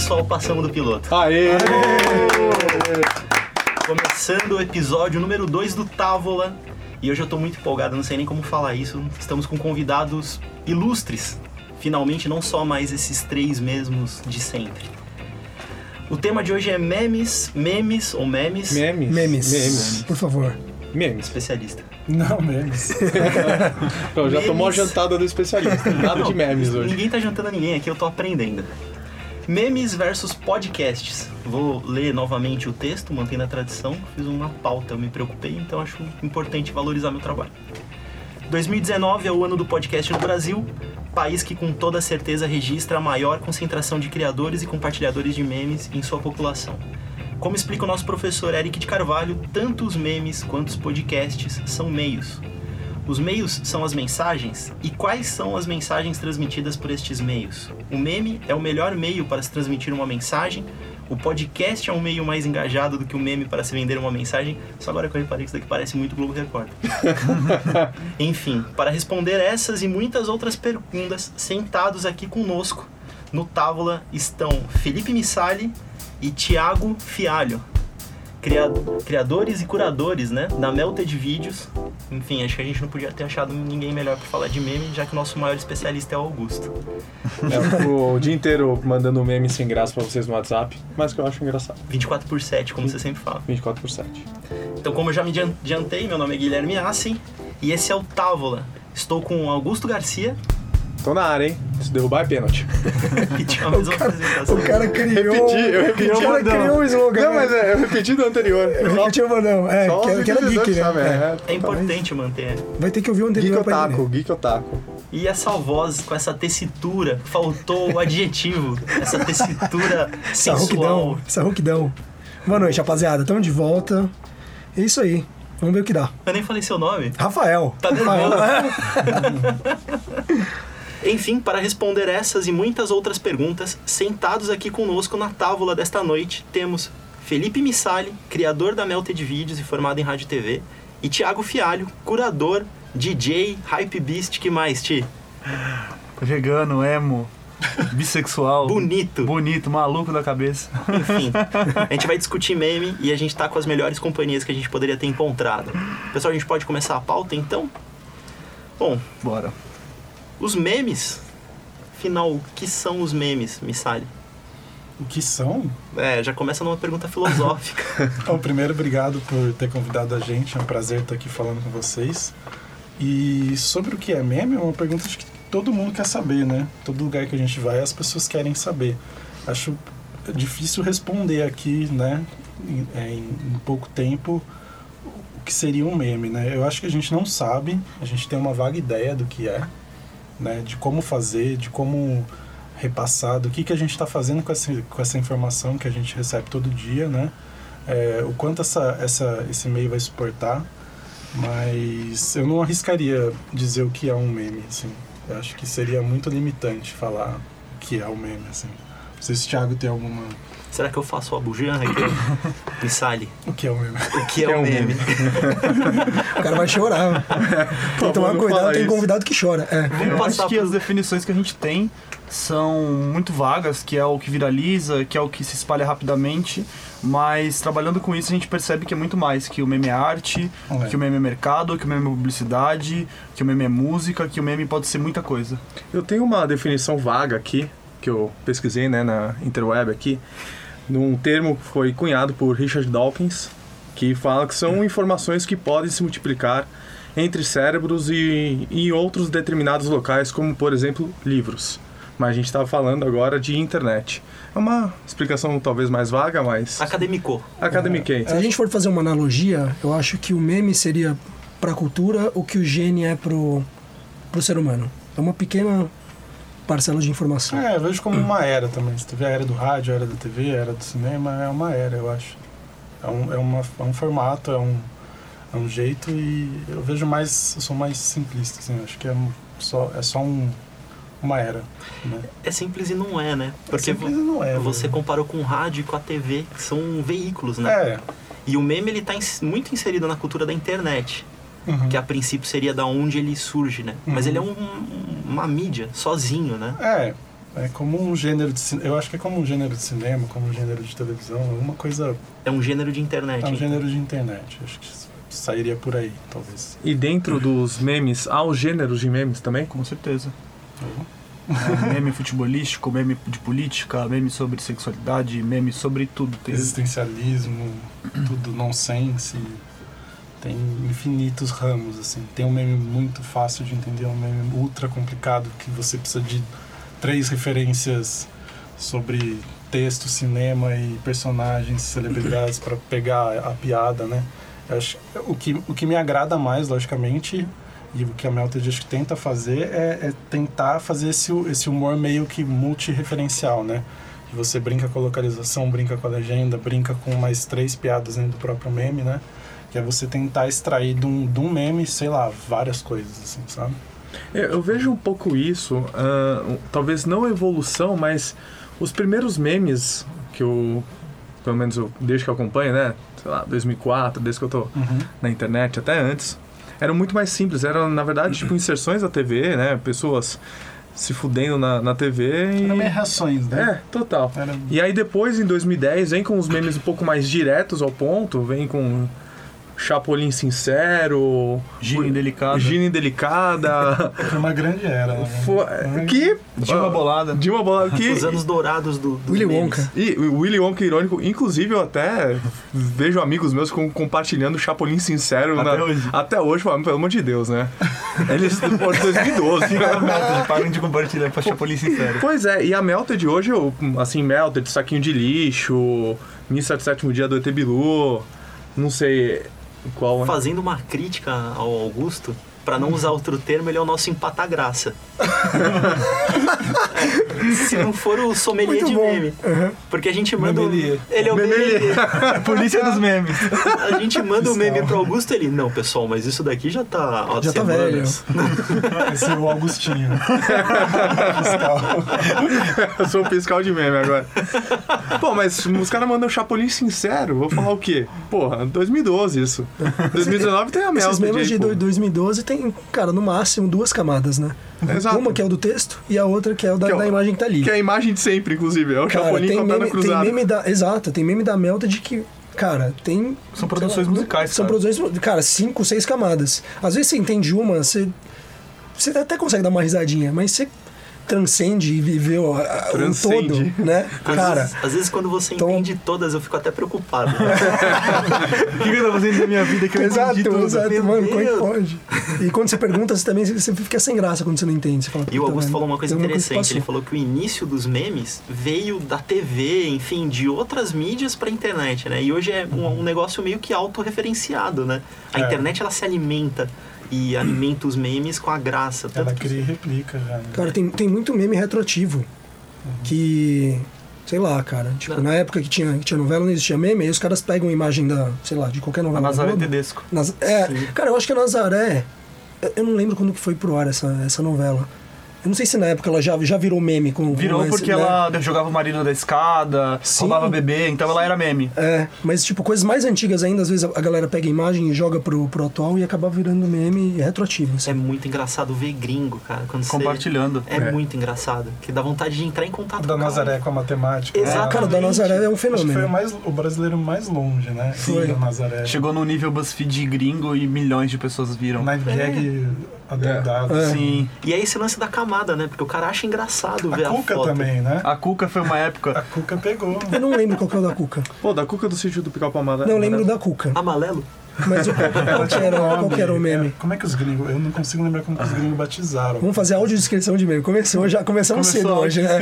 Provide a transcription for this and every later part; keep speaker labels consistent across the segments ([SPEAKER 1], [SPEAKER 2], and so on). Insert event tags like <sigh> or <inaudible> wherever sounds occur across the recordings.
[SPEAKER 1] pessoal, passamos do piloto.
[SPEAKER 2] Aê!
[SPEAKER 1] Começando o episódio número 2 do Távola. E hoje eu tô muito empolgado, não sei nem como falar isso. Estamos com convidados ilustres. Finalmente, não só mais esses três mesmos de sempre. O tema de hoje é memes, memes ou memes.
[SPEAKER 2] Memes.
[SPEAKER 3] Memes.
[SPEAKER 2] Memes.
[SPEAKER 3] Por favor.
[SPEAKER 2] Memes.
[SPEAKER 1] Especialista.
[SPEAKER 3] Não, memes. <laughs>
[SPEAKER 2] Então, já
[SPEAKER 1] Memes.
[SPEAKER 2] tomou a jantada do especialista. Nada de
[SPEAKER 1] Não,
[SPEAKER 2] memes hoje.
[SPEAKER 1] Ninguém tá jantando a ninguém aqui, eu tô aprendendo. Memes versus podcasts. Vou ler novamente o texto, mantendo a tradição. Fiz uma pauta, eu me preocupei, então acho importante valorizar meu trabalho. 2019 é o ano do podcast no Brasil, país que com toda certeza registra a maior concentração de criadores e compartilhadores de memes em sua população. Como explica o nosso professor Eric de Carvalho, tanto os memes quanto os podcasts são meios. Os meios são as mensagens? E quais são as mensagens transmitidas por estes meios? O meme é o melhor meio para se transmitir uma mensagem? O podcast é um meio mais engajado do que o meme para se vender uma mensagem? Só agora que eu reparei que isso daqui parece muito Globo Repórter. <laughs> Enfim, para responder essas e muitas outras perguntas, sentados aqui conosco no Távola estão Felipe Missali e Thiago Fialho, criadores e curadores né, da Melted Vídeos. Enfim, acho que a gente não podia ter achado ninguém melhor para falar de meme, já que o nosso maior especialista é o Augusto.
[SPEAKER 2] É, eu fico o dia inteiro mandando meme sem graça pra vocês no WhatsApp, mas que eu acho engraçado.
[SPEAKER 1] 24 por 7, como você sempre fala.
[SPEAKER 2] 24 por 7.
[SPEAKER 1] Então, como eu já me adian- adiantei, meu nome é Guilherme Assen e esse é o Távola. Estou com o Augusto Garcia
[SPEAKER 2] Tô na área, hein? Se derrubar é pênalti. <laughs>
[SPEAKER 1] tinha a mesma apresentação.
[SPEAKER 3] O cara criou.
[SPEAKER 2] Repeti, eu repeti.
[SPEAKER 3] O cara criou um slogan.
[SPEAKER 2] Não, mas é, eu repeti do anterior.
[SPEAKER 3] Eu repeti o bordão. É,
[SPEAKER 2] Só
[SPEAKER 3] que, que era geek, né? É.
[SPEAKER 2] é.
[SPEAKER 1] É importante manter.
[SPEAKER 3] Vai ter que ouvir o
[SPEAKER 2] Geek
[SPEAKER 3] anterior pra
[SPEAKER 2] Otaku,
[SPEAKER 3] ele.
[SPEAKER 2] Geek Otaku.
[SPEAKER 1] E essa voz com essa tessitura, faltou o adjetivo, essa tessitura
[SPEAKER 3] Essa
[SPEAKER 1] sensual.
[SPEAKER 3] rouquidão. Essa rouquidão. Boa noite, rapaziada. Tamo de volta. É isso aí. Vamos ver o que dá.
[SPEAKER 1] Eu nem falei seu nome.
[SPEAKER 3] Rafael.
[SPEAKER 1] Tá
[SPEAKER 3] Rafael. <laughs>
[SPEAKER 1] Enfim, para responder essas e muitas outras perguntas, sentados aqui conosco na tábua desta noite, temos Felipe Missali, criador da Melted Vídeos e formado em rádio e TV, e Thiago Fialho, curador, DJ, hype beast, que mais, Ti?
[SPEAKER 4] Vegano, emo, <laughs> bissexual.
[SPEAKER 1] Bonito.
[SPEAKER 4] Bonito, maluco da cabeça.
[SPEAKER 1] Enfim, <laughs> a gente vai discutir meme e a gente tá com as melhores companhias que a gente poderia ter encontrado. Pessoal, a gente pode começar a pauta então? Bom,
[SPEAKER 4] Bora.
[SPEAKER 1] Os memes. Afinal, o que são os memes, Missali?
[SPEAKER 5] O que são?
[SPEAKER 1] É, já começa numa pergunta <laughs> filosófica.
[SPEAKER 5] Bom, primeiro, obrigado por ter convidado a gente. É um prazer estar aqui falando com vocês. E sobre o que é meme, é uma pergunta que todo mundo quer saber, né? Todo lugar que a gente vai, as pessoas querem saber. Acho difícil responder aqui, né, é, em- em pouco tempo, o que seria um meme, né? Eu acho que a gente não sabe, a gente tem uma vaga ideia do que é, né? De como fazer, de como repassar, do que, que a gente está fazendo com essa, com essa informação que a gente recebe todo dia, né? É, o quanto essa, essa, esse meio vai suportar, mas eu não arriscaria dizer o que é um meme, assim. Eu acho que seria muito limitante falar o que é um meme, assim. Não sei se o Thiago tem alguma...
[SPEAKER 1] Será que eu faço a bujanra aqui? <coughs> Missali,
[SPEAKER 5] O que é um meme?
[SPEAKER 1] o que é
[SPEAKER 2] é
[SPEAKER 1] um
[SPEAKER 2] um
[SPEAKER 1] meme? <laughs>
[SPEAKER 3] O cara vai chorar. Tem que tomar cuidado, tem
[SPEAKER 2] isso.
[SPEAKER 3] convidado que chora. É.
[SPEAKER 1] Vamos
[SPEAKER 4] Eu
[SPEAKER 1] passar
[SPEAKER 4] acho que
[SPEAKER 1] pro-
[SPEAKER 4] as definições que a gente tem são muito vagas, que é o que viraliza, que é o que se espalha rapidamente, mas trabalhando com isso a gente percebe que é muito mais, que o meme é arte,
[SPEAKER 5] É.
[SPEAKER 4] que o meme é mercado, que o meme é publicidade, que o meme é música, que o meme pode ser muita coisa.
[SPEAKER 2] Eu tenho uma definição vaga aqui, que eu pesquisei né, na interweb aqui, num termo que foi cunhado por Richard Dawkins, que fala que são informações que podem se multiplicar entre cérebros e em outros determinados locais, como por exemplo livros. Mas a gente estava falando agora de internet. É uma explicação talvez mais vaga, mas
[SPEAKER 1] Academicou.
[SPEAKER 2] academiquei.
[SPEAKER 3] Se a gente for fazer uma analogia, eu acho que o meme seria pra cultura o que o gene é pro, pro ser humano. É uma pequena parcela de informação.
[SPEAKER 5] É, eu vejo como uma era também. Você teve a era do rádio, a era da TV, a era do cinema, é uma era, eu acho. É um, é uma, é um formato, é um, é um jeito e eu vejo mais, eu sou mais simplista, assim, eu acho que é só, é só um, uma era. Né?
[SPEAKER 1] É simples e não é, né? Porque
[SPEAKER 5] simples
[SPEAKER 1] vo-
[SPEAKER 5] e não é,
[SPEAKER 1] você
[SPEAKER 5] velho.
[SPEAKER 1] comparou com o rádio e com a TV, que são veículos, né?
[SPEAKER 5] É.
[SPEAKER 1] E o meme ele tá ins- muito inserido na cultura da internet,
[SPEAKER 5] Uhum.
[SPEAKER 1] que a princípio seria da onde ele surge, né? Mas
[SPEAKER 5] Uhum.
[SPEAKER 1] ele é um- uma mídia sozinho, né?
[SPEAKER 5] É, É como um gênero de cinema. Eu acho que é como um gênero de cinema, como um gênero de televisão, uma coisa.
[SPEAKER 1] É um gênero de internet.
[SPEAKER 5] É um
[SPEAKER 1] então.
[SPEAKER 5] gênero de internet. Acho que sairia por aí, talvez.
[SPEAKER 2] E dentro dos memes, há os gêneros de memes também?
[SPEAKER 4] Com certeza. É, meme futebolístico, meme de política, meme sobre sexualidade, meme sobre tudo. Tem.
[SPEAKER 5] Existencialismo, tudo nonsense. Tem infinitos ramos, assim. Tem um meme muito fácil de entender, um meme ultra complicado que você precisa de três referências sobre texto, cinema e personagens, celebridades para pegar a piada, né? Eu acho, o, que, o que me agrada mais, logicamente, e o que a Melted acho que tenta fazer é, é tentar fazer esse, esse humor meio que multireferencial, né? Que você brinca com a localização, brinca com a legenda, brinca com mais três piadas dentro do próprio meme, né? Que é você tentar extrair de um, de um meme, sei lá, várias coisas, assim, sabe?
[SPEAKER 2] Eu, eu vejo um pouco isso, um, talvez não evolução, mas os primeiros memes que eu, pelo menos eu, desde que eu acompanho, né? Sei lá, 2004, desde que eu tô na internet, até antes, eram muito mais simples. Eram, na verdade, tipo inserções da TV, né? Pessoas se fudendo na, na TV e...
[SPEAKER 5] Era meio reações, né?
[SPEAKER 2] É, total.
[SPEAKER 5] Era...
[SPEAKER 2] E aí depois, em 2010, vem com os memes um pouco mais diretos ao ponto, vem com Chapolin Sincero,
[SPEAKER 4] Gina Indelicada.
[SPEAKER 2] Gina Indelicada,
[SPEAKER 5] Foi uma grande era. Né?
[SPEAKER 2] Fo- que...
[SPEAKER 4] Dilma Bolada.
[SPEAKER 2] Dilma Bolada, que...
[SPEAKER 1] Os anos dourados do, do
[SPEAKER 3] Willy
[SPEAKER 1] memes.
[SPEAKER 3] Wonka.
[SPEAKER 2] E o Willy Wonka irônico, inclusive eu até vejo amigos meus com, compartilhando Chapolin Sincero
[SPEAKER 4] Até
[SPEAKER 2] na-
[SPEAKER 4] hoje.
[SPEAKER 2] até hoje, falando, pelo amor de Deus, né? Eles, pô, 2012.
[SPEAKER 4] Melted, parem de compartilhar pra Chapolin Sincero.
[SPEAKER 2] Pois é, e a Melted hoje, eu, assim, Melted, Saquinho de Lixo, Missa de Sétimo Dia do ET Bilu, não sei qual...
[SPEAKER 1] Fazendo uma crítica ao Augusto, pra não usar outro termo, ele é o nosso empata-graça. É, <laughs> Se não for o sommelier
[SPEAKER 3] Muito
[SPEAKER 1] de
[SPEAKER 3] bom.
[SPEAKER 1] meme. Porque a gente manda. o-
[SPEAKER 5] Memelier.
[SPEAKER 1] Ele é o
[SPEAKER 2] Memelier.
[SPEAKER 1] memelier. <laughs>
[SPEAKER 4] Polícia dos memes.
[SPEAKER 1] A gente manda o meme pro Augusto ele. Não, pessoal, mas isso daqui já tá. Ó,
[SPEAKER 3] Já tá
[SPEAKER 1] semanas." <laughs>
[SPEAKER 5] Esse é o Augustinho. Fiscal.
[SPEAKER 2] Eu sou o fiscal de meme agora. Pô, mas os caras mandam Chapolin Sincero, vou falar o quê? Porra, 2012 isso. 2019 tem a Melted
[SPEAKER 3] Esses memes de
[SPEAKER 2] pô.
[SPEAKER 3] do- 2012 tem, cara, no máximo duas camadas, né?
[SPEAKER 2] Exato.
[SPEAKER 3] Uma que é o do texto e a outra que é o da,
[SPEAKER 2] Que é o-
[SPEAKER 3] da imagem que tá ali.
[SPEAKER 2] Que é a imagem de sempre, inclusive. É o
[SPEAKER 3] Cara,
[SPEAKER 2] Chapolin
[SPEAKER 3] tem
[SPEAKER 2] com a perna
[SPEAKER 3] tem meme da. Exato, tem meme da Melted que. Cara, tem.
[SPEAKER 4] São produções
[SPEAKER 3] lá,
[SPEAKER 4] musicais,
[SPEAKER 3] São
[SPEAKER 4] cara.
[SPEAKER 3] produções, cara, cinco, seis camadas. Às vezes você entende uma, você. Você até consegue dar uma risadinha, mas você transcende e viveu a- a- o
[SPEAKER 2] Transcende.
[SPEAKER 3] todo, né? <laughs>
[SPEAKER 1] Às
[SPEAKER 3] Cara,
[SPEAKER 1] vezes, às vezes quando você
[SPEAKER 3] então-
[SPEAKER 1] entende todas, eu fico até preocupado. <laughs>
[SPEAKER 4] O que eu tô fazendo da minha vida que eu
[SPEAKER 3] exato,
[SPEAKER 4] entendi tudo?
[SPEAKER 3] exato,
[SPEAKER 1] Meu
[SPEAKER 3] mano, como é que pode? E quando você pergunta, você também você fica sem graça quando você não entende. Você fala,
[SPEAKER 1] E o
[SPEAKER 3] "Puta,
[SPEAKER 1] Augusto falou uma coisa interessante.
[SPEAKER 3] que
[SPEAKER 1] ele
[SPEAKER 3] passou."
[SPEAKER 1] falou que o início dos memes veio da TV, enfim, de outras mídias pra internet, né? E hoje é um, um negócio meio que autorreferenciado, né? A
[SPEAKER 5] É.
[SPEAKER 1] internet ela se alimenta e alimenta os memes com a graça.
[SPEAKER 5] Ela
[SPEAKER 1] Tanto que
[SPEAKER 5] cria e replica já. Né?
[SPEAKER 3] Cara, tem, tem muito meme retroativo. Que. Sei lá, cara. Tipo,
[SPEAKER 1] Não.
[SPEAKER 3] na época que tinha, que tinha novela, não existia meme, aí os caras pegam a imagem da, sei lá, de qualquer
[SPEAKER 4] A
[SPEAKER 3] novela. da
[SPEAKER 4] Nazaré
[SPEAKER 3] Globo.
[SPEAKER 4] Tedesco.
[SPEAKER 3] Naz- É,
[SPEAKER 1] Sim.
[SPEAKER 3] cara, eu acho que a Nazaré. eu- Eu não lembro quando que foi pro ar essa, essa novela. Eu não sei se na época ela já, já virou meme com
[SPEAKER 4] Virou
[SPEAKER 3] esse,
[SPEAKER 4] porque
[SPEAKER 3] né?
[SPEAKER 4] ela jogava o marido da escada,
[SPEAKER 3] Sim.
[SPEAKER 4] roubava bebê, então ela era meme.
[SPEAKER 3] É, mas tipo, coisas mais antigas ainda, às vezes a galera pega a imagem e joga pro, pro atual e acaba virando meme retroativo. assim.
[SPEAKER 1] é muito engraçado ver gringo, cara. Quando você-
[SPEAKER 4] Compartilhando.
[SPEAKER 1] É,
[SPEAKER 2] É.
[SPEAKER 1] muito engraçado. Que dá vontade de entrar em contato
[SPEAKER 5] Da
[SPEAKER 1] com o cara.
[SPEAKER 5] Nazaré com a matemática. né?
[SPEAKER 1] Exato.
[SPEAKER 3] Cara, o da Nazaré é um
[SPEAKER 5] Acho que foi
[SPEAKER 3] fenômeno.
[SPEAKER 5] o, mais, o brasileiro mais longe, né?
[SPEAKER 3] Foi.
[SPEAKER 5] Da Nazaré.
[SPEAKER 4] Chegou no nível BuzzFeed gringo e milhões de pessoas viram.
[SPEAKER 5] Night Gag adorado.
[SPEAKER 3] É.
[SPEAKER 4] Sim.
[SPEAKER 1] E é esse lance da camada, né? Porque o cara acha engraçado ver
[SPEAKER 5] A
[SPEAKER 1] a,
[SPEAKER 5] Cuca
[SPEAKER 1] foto.
[SPEAKER 5] também, né?
[SPEAKER 4] A Cuca foi uma
[SPEAKER 5] A
[SPEAKER 4] época.
[SPEAKER 5] Cuca pegou.
[SPEAKER 3] Eu não lembro qual que é o da Cuca.
[SPEAKER 2] Pô, da cuca do sítio do Pica-Pau Amarelo.
[SPEAKER 3] Não, lembro da Cuca.
[SPEAKER 1] Amarelo?
[SPEAKER 3] Mas o, qual, que era, qual que era o meme?
[SPEAKER 5] É, como é que os gringos. Eu não consigo lembrar como que os gringos batizaram.
[SPEAKER 3] Vamos fazer audiodescrição de meme. Começou, já começamos
[SPEAKER 4] Começou
[SPEAKER 3] cedo
[SPEAKER 4] a
[SPEAKER 3] hoje, né?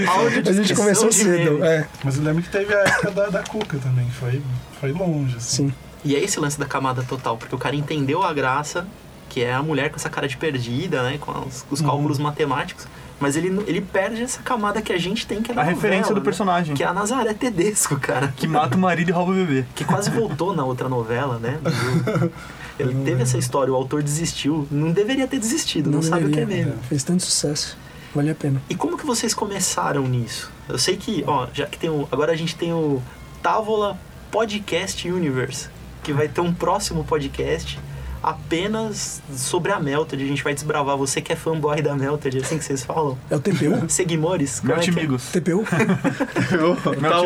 [SPEAKER 3] A gente começou cedo,
[SPEAKER 1] meme.
[SPEAKER 3] é.
[SPEAKER 5] Mas eu lembro que teve a época da, da Cuca também. Foi, foi longe, assim.
[SPEAKER 3] Sim.
[SPEAKER 1] E é esse lance da camada total, porque o cara entendeu a graça, que é a mulher com essa cara de perdida, né? Com os, os cálculos matemáticos. Mas ele, ele perde essa camada que a gente tem, que é
[SPEAKER 4] A referência
[SPEAKER 1] novela,
[SPEAKER 4] do
[SPEAKER 1] né?
[SPEAKER 4] personagem.
[SPEAKER 1] Que é a Nazaré Tedesco, cara.
[SPEAKER 4] Que mata o marido e rouba o bebê.
[SPEAKER 1] Que quase voltou na outra novela, né? Ele teve essa história, o autor desistiu. Não deveria ter desistido, não, sabe o que é
[SPEAKER 3] deveria.
[SPEAKER 1] mesmo.
[SPEAKER 3] Fez tanto sucesso. Vale a pena.
[SPEAKER 1] E como que vocês começaram nisso? Eu sei que, ó, já que tem o. Agora a gente tem o Távola Podcast Universe, que vai ter um próximo podcast apenas sobre a Melted. A gente vai desbravar. Você que é fanboy da Melted, é assim que vocês falam?
[SPEAKER 3] É o TPU? <laughs>
[SPEAKER 1] Seguimores? Como é é?
[SPEAKER 4] amigos.
[SPEAKER 3] TPU? <laughs>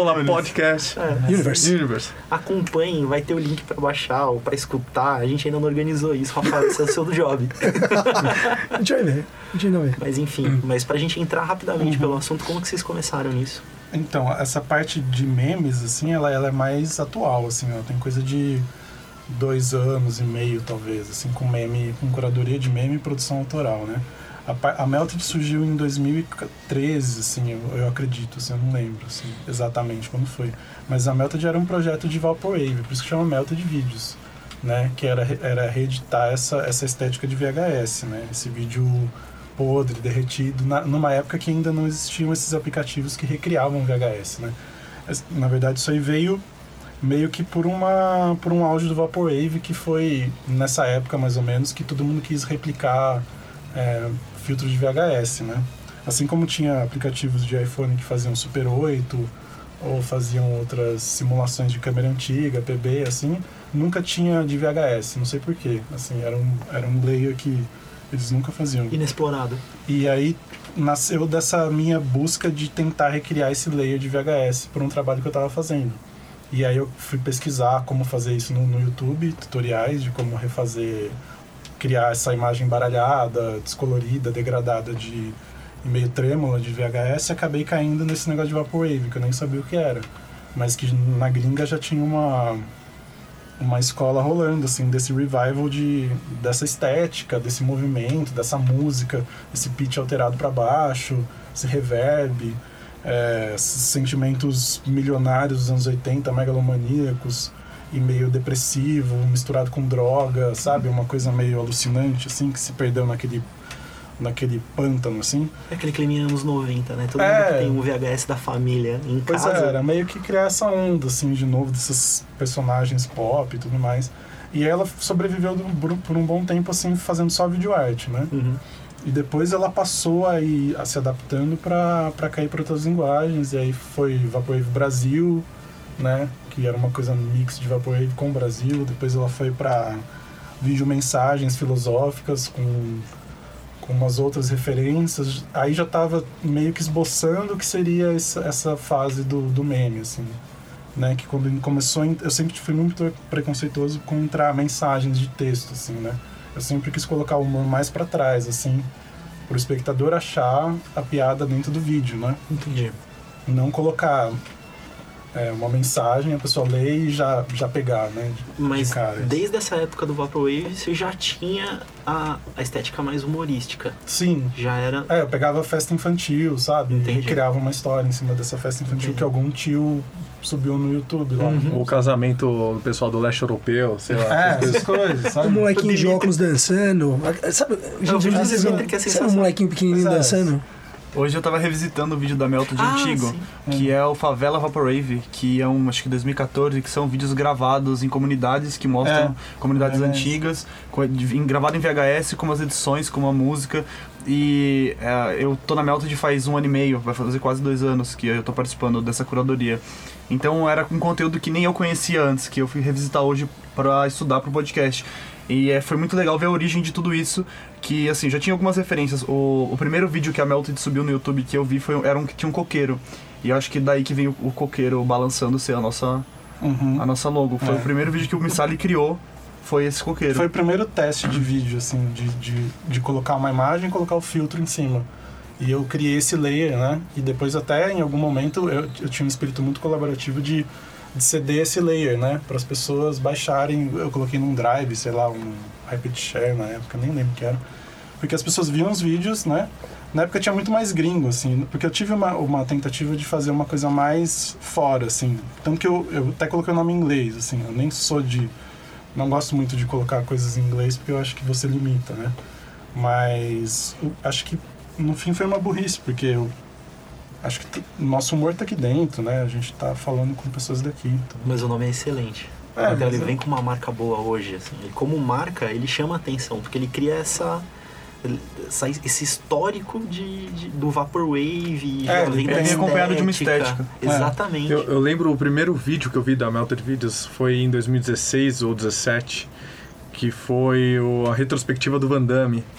[SPEAKER 2] Lá,
[SPEAKER 4] tipo,
[SPEAKER 2] podcast.
[SPEAKER 3] Universe.
[SPEAKER 2] Universe.
[SPEAKER 1] Acompanhem, vai ter o link pra baixar ou pra escutar. A gente ainda não organizou isso, Rafael, esse é o seu job. <laughs>
[SPEAKER 3] A gente vai ver. A gente ainda vê.
[SPEAKER 1] Mas enfim, mas pra gente entrar rapidamente pelo assunto, como que vocês começaram nisso?
[SPEAKER 5] Então, essa parte de memes, assim, ela, ela é mais atual, assim, ela tem coisa de dois anos e meio, talvez, assim, com meme, com curadoria de meme e produção autoral, né? A, a Melted surgiu em 2013, assim, eu, eu acredito, assim, eu não lembro, assim, exatamente quando foi. Mas a Melted era um projeto de Vaporwave, por isso que chama Melted Vídeos, né? Que era, era reeditar essa, essa estética de VHS, né? Esse vídeo podre, derretido, na, numa época que ainda não existiam esses aplicativos que recriavam VHS, né? Na verdade, isso aí veio meio que por uma por um auge do Vaporwave que foi nessa época mais ou menos que todo mundo quis replicar é, filtros de VHS, né? Assim como tinha aplicativos de iPhone que faziam Super 8 ou faziam outras simulações de câmera antiga, PB, assim, nunca tinha de VHS, não sei porquê. Assim, era um, era um layer que eles nunca faziam.
[SPEAKER 1] Inexplorado.
[SPEAKER 5] E aí nasceu dessa minha busca de tentar recriar esse layer de VHS por um trabalho que eu estava fazendo. E aí eu fui pesquisar como fazer isso no, no YouTube, tutoriais de como refazer, criar essa imagem baralhada, descolorida, degradada de e meio trêmula de VHS e acabei caindo nesse negócio de Vaporwave, que eu nem sabia o que era. Mas que na gringa já tinha uma uma escola rolando assim desse revival de dessa estética, desse movimento, dessa música, esse pitch alterado para baixo, esse reverb, é, sentimentos milionários dos anos 80, megalomaníacos e meio depressivo, misturado com droga, sabe? Uma coisa meio alucinante assim que se perdeu naquele naquele pântano assim.
[SPEAKER 1] É aquele clima anos 90, né? Todo
[SPEAKER 5] É.
[SPEAKER 1] mundo que tem um VHS da família em
[SPEAKER 5] Pois
[SPEAKER 1] casa.
[SPEAKER 5] é, era meio que criar essa onda, assim, de novo, desses personagens pop e tudo mais. E ela sobreviveu por, por um bom tempo, assim, fazendo só videoarte, né?
[SPEAKER 1] Uhum.
[SPEAKER 5] E depois ela passou a, ir, a se adaptando para cair para outras linguagens. E aí foi Vaporwave Brasil, né? Que era uma coisa mix de Vaporwave com o Brasil. Depois ela foi para vídeo mensagens filosóficas com com umas outras referências, aí já estava meio que esboçando o que seria essa, essa fase do, do meme, assim, né? Que quando começou, eu sempre fui muito preconceituoso contra mensagens de texto, assim, né? Eu sempre quis colocar o humor mais para trás, assim, para o espectador achar a piada dentro do vídeo, né?
[SPEAKER 1] Entendi.
[SPEAKER 5] Não colocar é, uma mensagem, a pessoa lê e já, já pegar, né? de-
[SPEAKER 1] Mas
[SPEAKER 5] de cara.
[SPEAKER 1] desde essa época do Vaporwave, você já tinha a, a estética mais humorística.
[SPEAKER 5] Sim,
[SPEAKER 1] Já era.
[SPEAKER 5] É, eu pegava festa infantil, sabe?
[SPEAKER 1] Entendi.
[SPEAKER 5] E criava uma história em cima dessa festa infantil
[SPEAKER 1] Entendi.
[SPEAKER 5] que algum tio subiu no YouTube lá.
[SPEAKER 1] Uhum.
[SPEAKER 2] O casamento do pessoal do leste europeu, sei lá.
[SPEAKER 5] É,
[SPEAKER 2] essas coisas.
[SPEAKER 5] coisas,
[SPEAKER 3] O
[SPEAKER 5] sabe?
[SPEAKER 3] molequinho de óculos dançando. Sabe, gente, às vezes
[SPEAKER 1] é
[SPEAKER 3] sabe um molequinho pequenininho
[SPEAKER 5] é.
[SPEAKER 3] dançando?
[SPEAKER 4] Hoje eu tava revisitando o vídeo da Melted
[SPEAKER 1] Ah,
[SPEAKER 4] antigo,
[SPEAKER 1] sim.
[SPEAKER 4] que é o Favela Vaporwave, que é um, acho que 2014, que são vídeos gravados em comunidades que mostram comunidades
[SPEAKER 5] É.
[SPEAKER 4] antigas, com- de- em- gravado em VHS, com umas edições, com uma música. E é, eu tô na Melted faz um ano e meio, vai fazer quase dois anos que eu tô participando dessa curadoria. Então era um conteúdo que nem eu conhecia antes, que eu fui revisitar hoje para estudar pro podcast. E é, foi muito legal ver a origem de tudo isso, que assim, já tinha algumas referências. O, o primeiro vídeo que a Melted subiu no YouTube que eu vi foi, era um que tinha um coqueiro. E eu acho que daí que vem o, o coqueiro balançando ser a nossa,
[SPEAKER 5] Uhum.
[SPEAKER 4] a nossa logo. Foi
[SPEAKER 5] É.
[SPEAKER 4] o primeiro vídeo que o Missali criou, foi esse coqueiro.
[SPEAKER 5] Foi o primeiro teste de vídeo, assim, de, de, de colocar uma imagem e colocar o filtro em cima. E eu criei esse layer, né? E depois até, em algum momento, eu, eu tinha um espírito muito colaborativo de, de ceder esse layer, né? Para as pessoas baixarem. Eu coloquei num drive, sei lá, um Rapid Share na época, nem lembro o que era. Porque as pessoas viam os vídeos, né? Na época tinha muito mais gringo, assim, porque eu tive uma, uma tentativa de fazer uma coisa mais fora, assim. Tanto que eu, eu até coloquei o nome em inglês, assim, eu nem sou de. Não gosto muito de colocar coisas em inglês porque eu acho que você limita, né? Mas acho que no fim foi uma burrice, porque eu acho que nosso humor tá aqui dentro, né? A gente tá falando com pessoas daqui. Então...
[SPEAKER 1] Mas o nome é excelente.
[SPEAKER 5] É,
[SPEAKER 1] então ele
[SPEAKER 5] eu-
[SPEAKER 1] vem com uma marca boa hoje, assim. Ele, como marca, ele chama atenção, porque ele cria essa. essa- esse histórico de, de- do Vaporwave,
[SPEAKER 5] É,
[SPEAKER 1] vem
[SPEAKER 5] ele vem
[SPEAKER 4] acompanhado de uma estética.
[SPEAKER 5] É.
[SPEAKER 1] Exatamente.
[SPEAKER 2] Eu, eu lembro o primeiro vídeo que eu vi da Melted Videos foi em 2016 ou 2017, que foi o- a retrospectiva do Van Damme. <laughs>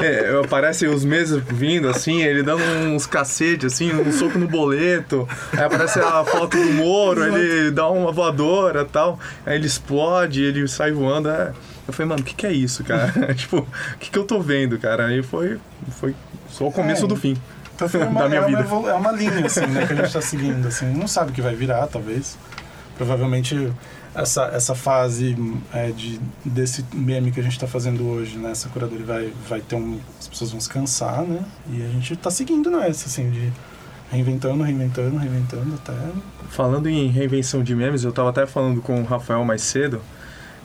[SPEAKER 2] É, aparece os meses vindo assim, ele dando uns cacetes, assim, um soco no boleto. Aí aparece a foto do Moro, ele dá uma voadora e tal. Aí ele explode, ele sai voando. é. Eu falei, mano, o que, que é isso, cara? <laughs> tipo, o que, que eu tô vendo, cara? Aí foi, foi só o começo
[SPEAKER 5] É,
[SPEAKER 2] do fim
[SPEAKER 5] Então foi uma,
[SPEAKER 2] da minha
[SPEAKER 5] é, uma
[SPEAKER 2] vida.
[SPEAKER 5] é uma linha, assim, né, que a gente tá seguindo, assim. Não sabe o que vai virar, talvez. Provavelmente essa, essa fase é, de, desse meme que a gente tá fazendo hoje, né? Essa curadoria vai, vai ter um... As pessoas vão se cansar, né? E a gente tá seguindo nessa, assim, de reinventando, reinventando, reinventando até...
[SPEAKER 2] Falando em reinvenção de memes, eu tava até falando com o Rafael mais cedo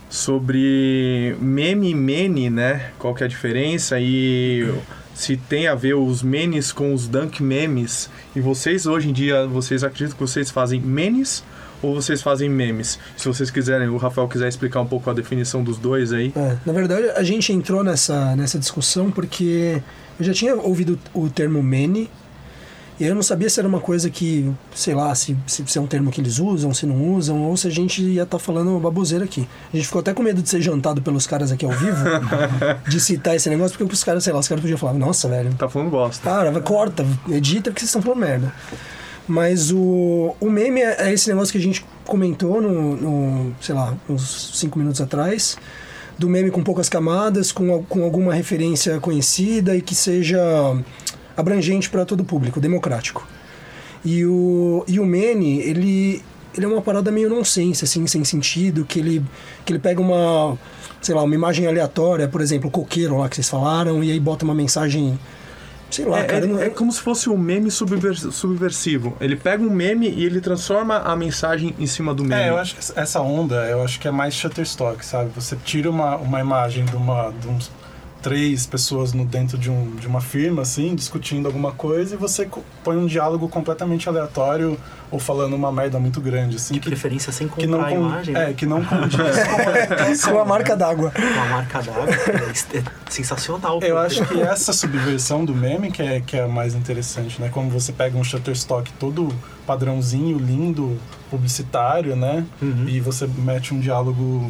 [SPEAKER 2] sobre meme e mene, né? Qual que é a diferença e se tem a ver os memes com os dunk memes. E vocês hoje em dia, vocês acreditam que vocês fazem memes ou vocês fazem memes? Se vocês quiserem, o Rafael quiser explicar um pouco a definição dos dois aí.
[SPEAKER 3] É, na verdade, a gente entrou nessa, nessa discussão porque eu já tinha ouvido o termo mene e eu não sabia se era uma coisa que, sei lá, se, se, se é um termo que eles usam, se não usam, ou se a gente ia estar falando baboseira aqui. A gente ficou até com medo de ser jantado pelos caras aqui ao vivo, <laughs> de citar esse negócio, porque os caras, sei lá, os caras podiam falar, nossa, velho,
[SPEAKER 2] Tá falando bosta.
[SPEAKER 3] Cara, corta, edita porque vocês estão falando merda. Mas o, o meme é, é esse negócio que a gente comentou no, no, sei lá, uns 5 minutos atrás. Do meme com poucas camadas, com, com alguma referência conhecida e que seja abrangente para todo o público, democrático. E o, e o meme, ele, ele é uma parada meio nonsense, assim, sem sentido, que ele, que ele pega uma, sei lá, uma imagem aleatória, por exemplo, o coqueiro lá que vocês falaram, e aí bota uma mensagem, sei lá,
[SPEAKER 2] É,
[SPEAKER 3] cara,
[SPEAKER 2] é-
[SPEAKER 3] não-
[SPEAKER 2] é como se fosse um meme subver- subversivo. Ele pega um meme e ele transforma a mensagem em cima do meme.
[SPEAKER 5] É, eu acho que essa onda, eu acho que é mais Shutterstock, sabe? Você tira uma, uma imagem de, uma, de uns três pessoas no, dentro de, um, de uma firma, assim, discutindo alguma coisa, e você põe um diálogo completamente aleatório ou falando uma merda muito grande, assim,
[SPEAKER 1] De
[SPEAKER 5] que,
[SPEAKER 1] preferência sem
[SPEAKER 5] que não,
[SPEAKER 1] comprar a imagem,
[SPEAKER 5] é, que não condiz com <laughs>
[SPEAKER 3] com a marca d'água.
[SPEAKER 1] com a marca d'água. É, é sensacional.
[SPEAKER 5] Eu acho que essa subversão do meme que é, que é a mais interessante, né? Como você pega um Shutterstock todo padrãozinho, lindo, publicitário, né?
[SPEAKER 1] Uhum.
[SPEAKER 5] E você mete um diálogo...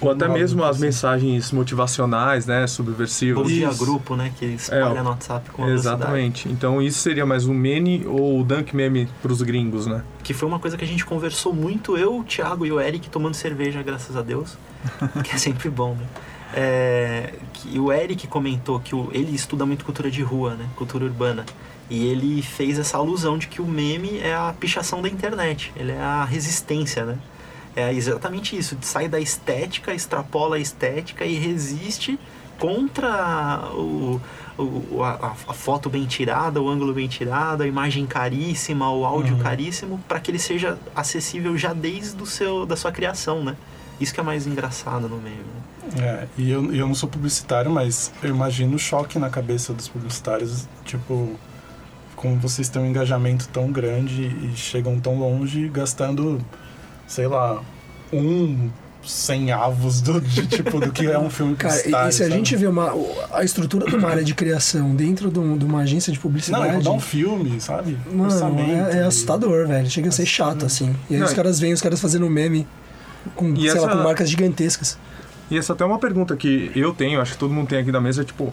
[SPEAKER 2] Ou até mesmo as
[SPEAKER 5] assim.
[SPEAKER 2] mensagens motivacionais, né?
[SPEAKER 1] Bom
[SPEAKER 2] Subversivas.
[SPEAKER 1] dia
[SPEAKER 5] Isso.
[SPEAKER 1] grupo, né? Que espalha
[SPEAKER 2] É,
[SPEAKER 1] no WhatsApp com a velocidade.
[SPEAKER 2] Exatamente. Então isso seria mais um meme ou o dunk meme pros gringos, né?
[SPEAKER 1] Que foi uma coisa que a gente conversou muito, eu, o Thiago e o Eric tomando cerveja, graças a Deus. <laughs> que é sempre bom, né? É, que o Eric comentou que o, ele estuda muito cultura de rua, né? Cultura urbana. E ele fez essa alusão de que o meme é a pichação da internet. Ele é a resistência, né? É exatamente isso. Sai da estética, extrapola a estética e resiste contra o, o- a, a foto bem tirada, o ângulo bem tirado, a imagem caríssima, o áudio
[SPEAKER 5] Uhum.
[SPEAKER 1] caríssimo, para que ele seja acessível já desde o seu, da sua criação, né? Isso que é mais engraçado no meme. né?
[SPEAKER 5] É, e eu, eu não sou publicitário, mas eu imagino o choque na cabeça dos publicitários, tipo... Como vocês têm um engajamento tão grande e chegam tão longe gastando, sei lá, um cem avos do, de, tipo, do que é um filme
[SPEAKER 3] Cara, e, e se a
[SPEAKER 5] sabe?
[SPEAKER 3] gente vê uma, a estrutura de uma área de criação dentro de, um- de uma agência de
[SPEAKER 5] Não,
[SPEAKER 3] publicidade.
[SPEAKER 5] é rodar um filme, sabe?
[SPEAKER 3] Mano, é, é assustador, velho. Chega a ser chato, assim. E aí
[SPEAKER 2] Não,
[SPEAKER 3] os caras veem os caras fazendo meme com, sei lá,
[SPEAKER 2] essa-
[SPEAKER 3] com marcas gigantescas.
[SPEAKER 2] E essa até é uma pergunta que eu tenho, acho que todo mundo tem aqui da mesa, tipo,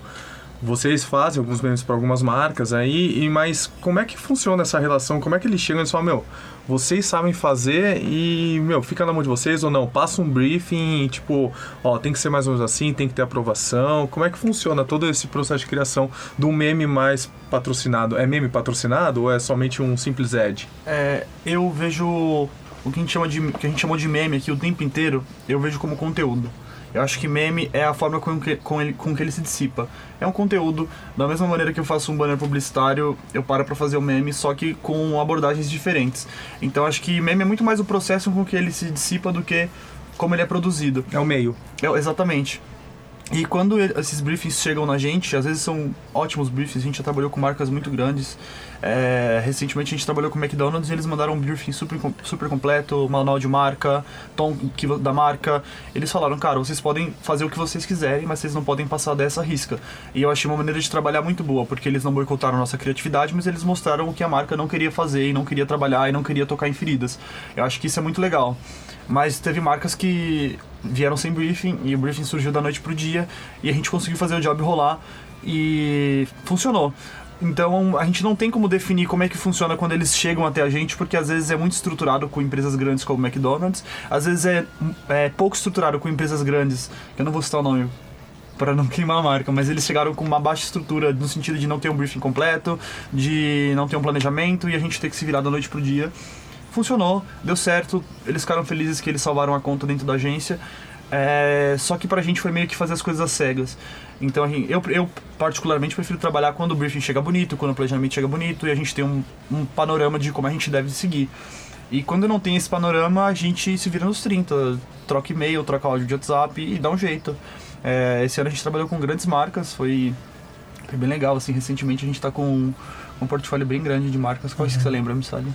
[SPEAKER 2] vocês fazem alguns memes para algumas marcas aí, e mas como é que funciona essa relação? Como é que eles chegam e falam, meu, vocês sabem fazer e, meu, fica na mão de vocês ou não? Passa um briefing, tipo, ó, tem que ser mais ou menos assim, tem que ter aprovação. Como é que funciona todo esse processo de criação do meme mais patrocinado? É meme patrocinado ou é somente um simples ad?
[SPEAKER 4] É, eu vejo o que a, gente chama de, que a gente chamou de meme aqui o tempo inteiro, eu vejo como conteúdo. Eu acho que meme é a forma com que, com, ele, com que ele se dissipa. É um conteúdo, da mesma maneira que eu faço um banner publicitário, eu paro pra fazer o meme, só que com abordagens diferentes. Então acho que meme é muito mais o processo com que ele se dissipa do que como ele é produzido.
[SPEAKER 2] É o meio.
[SPEAKER 4] É, exatamente. E quando esses briefings chegam na gente, às vezes são ótimos briefings, a gente já trabalhou com marcas muito grandes. É, recentemente a gente trabalhou com o McDonald's e eles mandaram um briefing super, super completo, manual de marca, tom que, da marca. Eles falaram, cara, vocês podem fazer o que vocês quiserem, mas vocês não podem passar dessa risca. E eu achei uma maneira de trabalhar muito boa, porque eles não boicotaram nossa criatividade, mas eles mostraram o que a marca não queria fazer e não queria trabalhar e não queria tocar em feridas. Eu acho que isso é muito legal. Mas teve marcas que vieram sem briefing e o briefing surgiu da noite pro dia e a gente conseguiu fazer o job rolar e funcionou. Então a gente não tem como definir como é que funciona quando eles chegam até a gente, porque às vezes é muito estruturado com empresas grandes como McDonald's, às vezes é, é pouco estruturado com empresas grandes, que eu não vou citar o nome para não queimar a marca, mas eles chegaram com uma baixa estrutura no sentido de não ter um briefing completo, de não ter um planejamento e a gente ter que se virar da noite pro dia. Funcionou, deu certo, eles ficaram felizes que eles salvaram a conta dentro da agência. É, só que pra gente foi meio que fazer as coisas às cegas. Então a gente- eu, eu particularmente prefiro trabalhar quando o briefing chega bonito, quando o planejamento chega bonito e a gente tem um, um panorama de como a gente deve seguir. E quando não tem esse panorama, a gente se vira nos 30, troca e-mail, troca áudio de WhatsApp e dá um jeito. É, esse ano a gente trabalhou com grandes marcas, foi, foi bem legal. Assim, recentemente a gente tá com um portfólio bem grande de marcas. Quais que você lembra, Missali?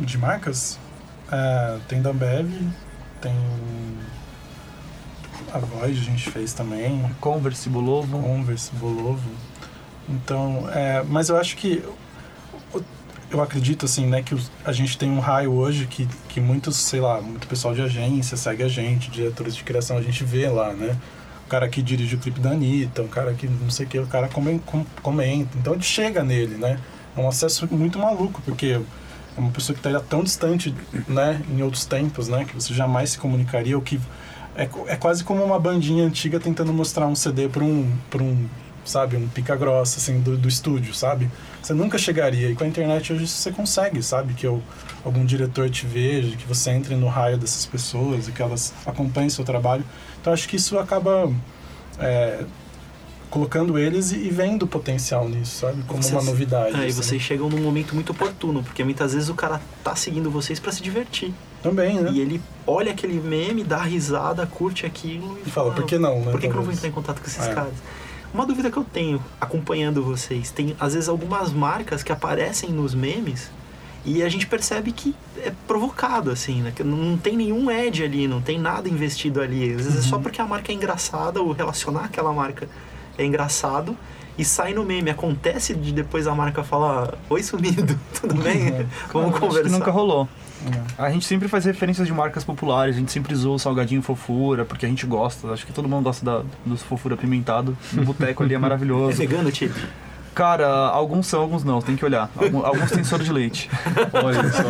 [SPEAKER 5] De marcas? É, tem da Ambev, tem a Void a gente fez também,
[SPEAKER 4] Converse, Bolovo.
[SPEAKER 5] Converse, Bolovo. Então, é, mas eu acho que eu acredito assim, né, que a gente tem um raio hoje que, que muitos, sei lá, muito pessoal de agência segue a gente, diretores de criação a gente vê lá, né? O cara que dirige o clipe da Anitta, o cara que não sei o que, o cara come- com- comenta. Então a gente chega nele, né? É um acesso muito maluco, porque é uma pessoa que estaria tão distante, né, em outros tempos, né, que você jamais se comunicaria, o que é, é quase como uma bandinha antiga tentando mostrar um CD para um, um, sabe, um pica grossa assim do, do estúdio, sabe? Você nunca chegaria e com a internet hoje você consegue, sabe, que eu, algum diretor te veja, que você entre no raio dessas pessoas e que elas acompanhem seu trabalho. Então acho que isso acaba é, colocando eles e, e vendo o potencial nisso, sabe, como
[SPEAKER 1] Vocês-
[SPEAKER 5] uma novidade.
[SPEAKER 1] É, e
[SPEAKER 5] assim.
[SPEAKER 1] vocês chegam num momento muito oportuno, porque muitas vezes o cara tá seguindo vocês pra se divertir.
[SPEAKER 5] Também, né?
[SPEAKER 1] E ele olha aquele meme, dá risada, curte aquilo e,
[SPEAKER 5] E fala, por que não, né?
[SPEAKER 1] Por que, que eu não vou entrar em contato com esses
[SPEAKER 5] É.
[SPEAKER 1] caras? Uma dúvida que eu tenho acompanhando vocês, tem às vezes algumas marcas que aparecem nos memes e a gente percebe que é provocado, assim, né? Que não tem nenhum ad ali, não tem nada investido ali. Às vezes é
[SPEAKER 5] Uhum.
[SPEAKER 1] só porque a marca é engraçada, ou relacionar aquela marca é engraçado e sai no meme. Acontece de depois a marca falar, oi sumido, <laughs> tudo bem?
[SPEAKER 5] Uhum.
[SPEAKER 1] Vamos
[SPEAKER 4] Acho que
[SPEAKER 1] conversar.
[SPEAKER 4] nunca rolou.
[SPEAKER 5] É.
[SPEAKER 4] A gente sempre faz referências de marcas populares, a gente sempre usou o salgadinho fofura, porque a gente gosta. Acho que todo mundo gosta da, do fofura apimentado. No boteco ali é
[SPEAKER 1] É
[SPEAKER 4] maravilhoso.
[SPEAKER 1] vegano, Tito?
[SPEAKER 4] Cara, alguns são, alguns não, tem que olhar. Alguns, alguns têm soro de leite. <laughs>
[SPEAKER 2] Olha só.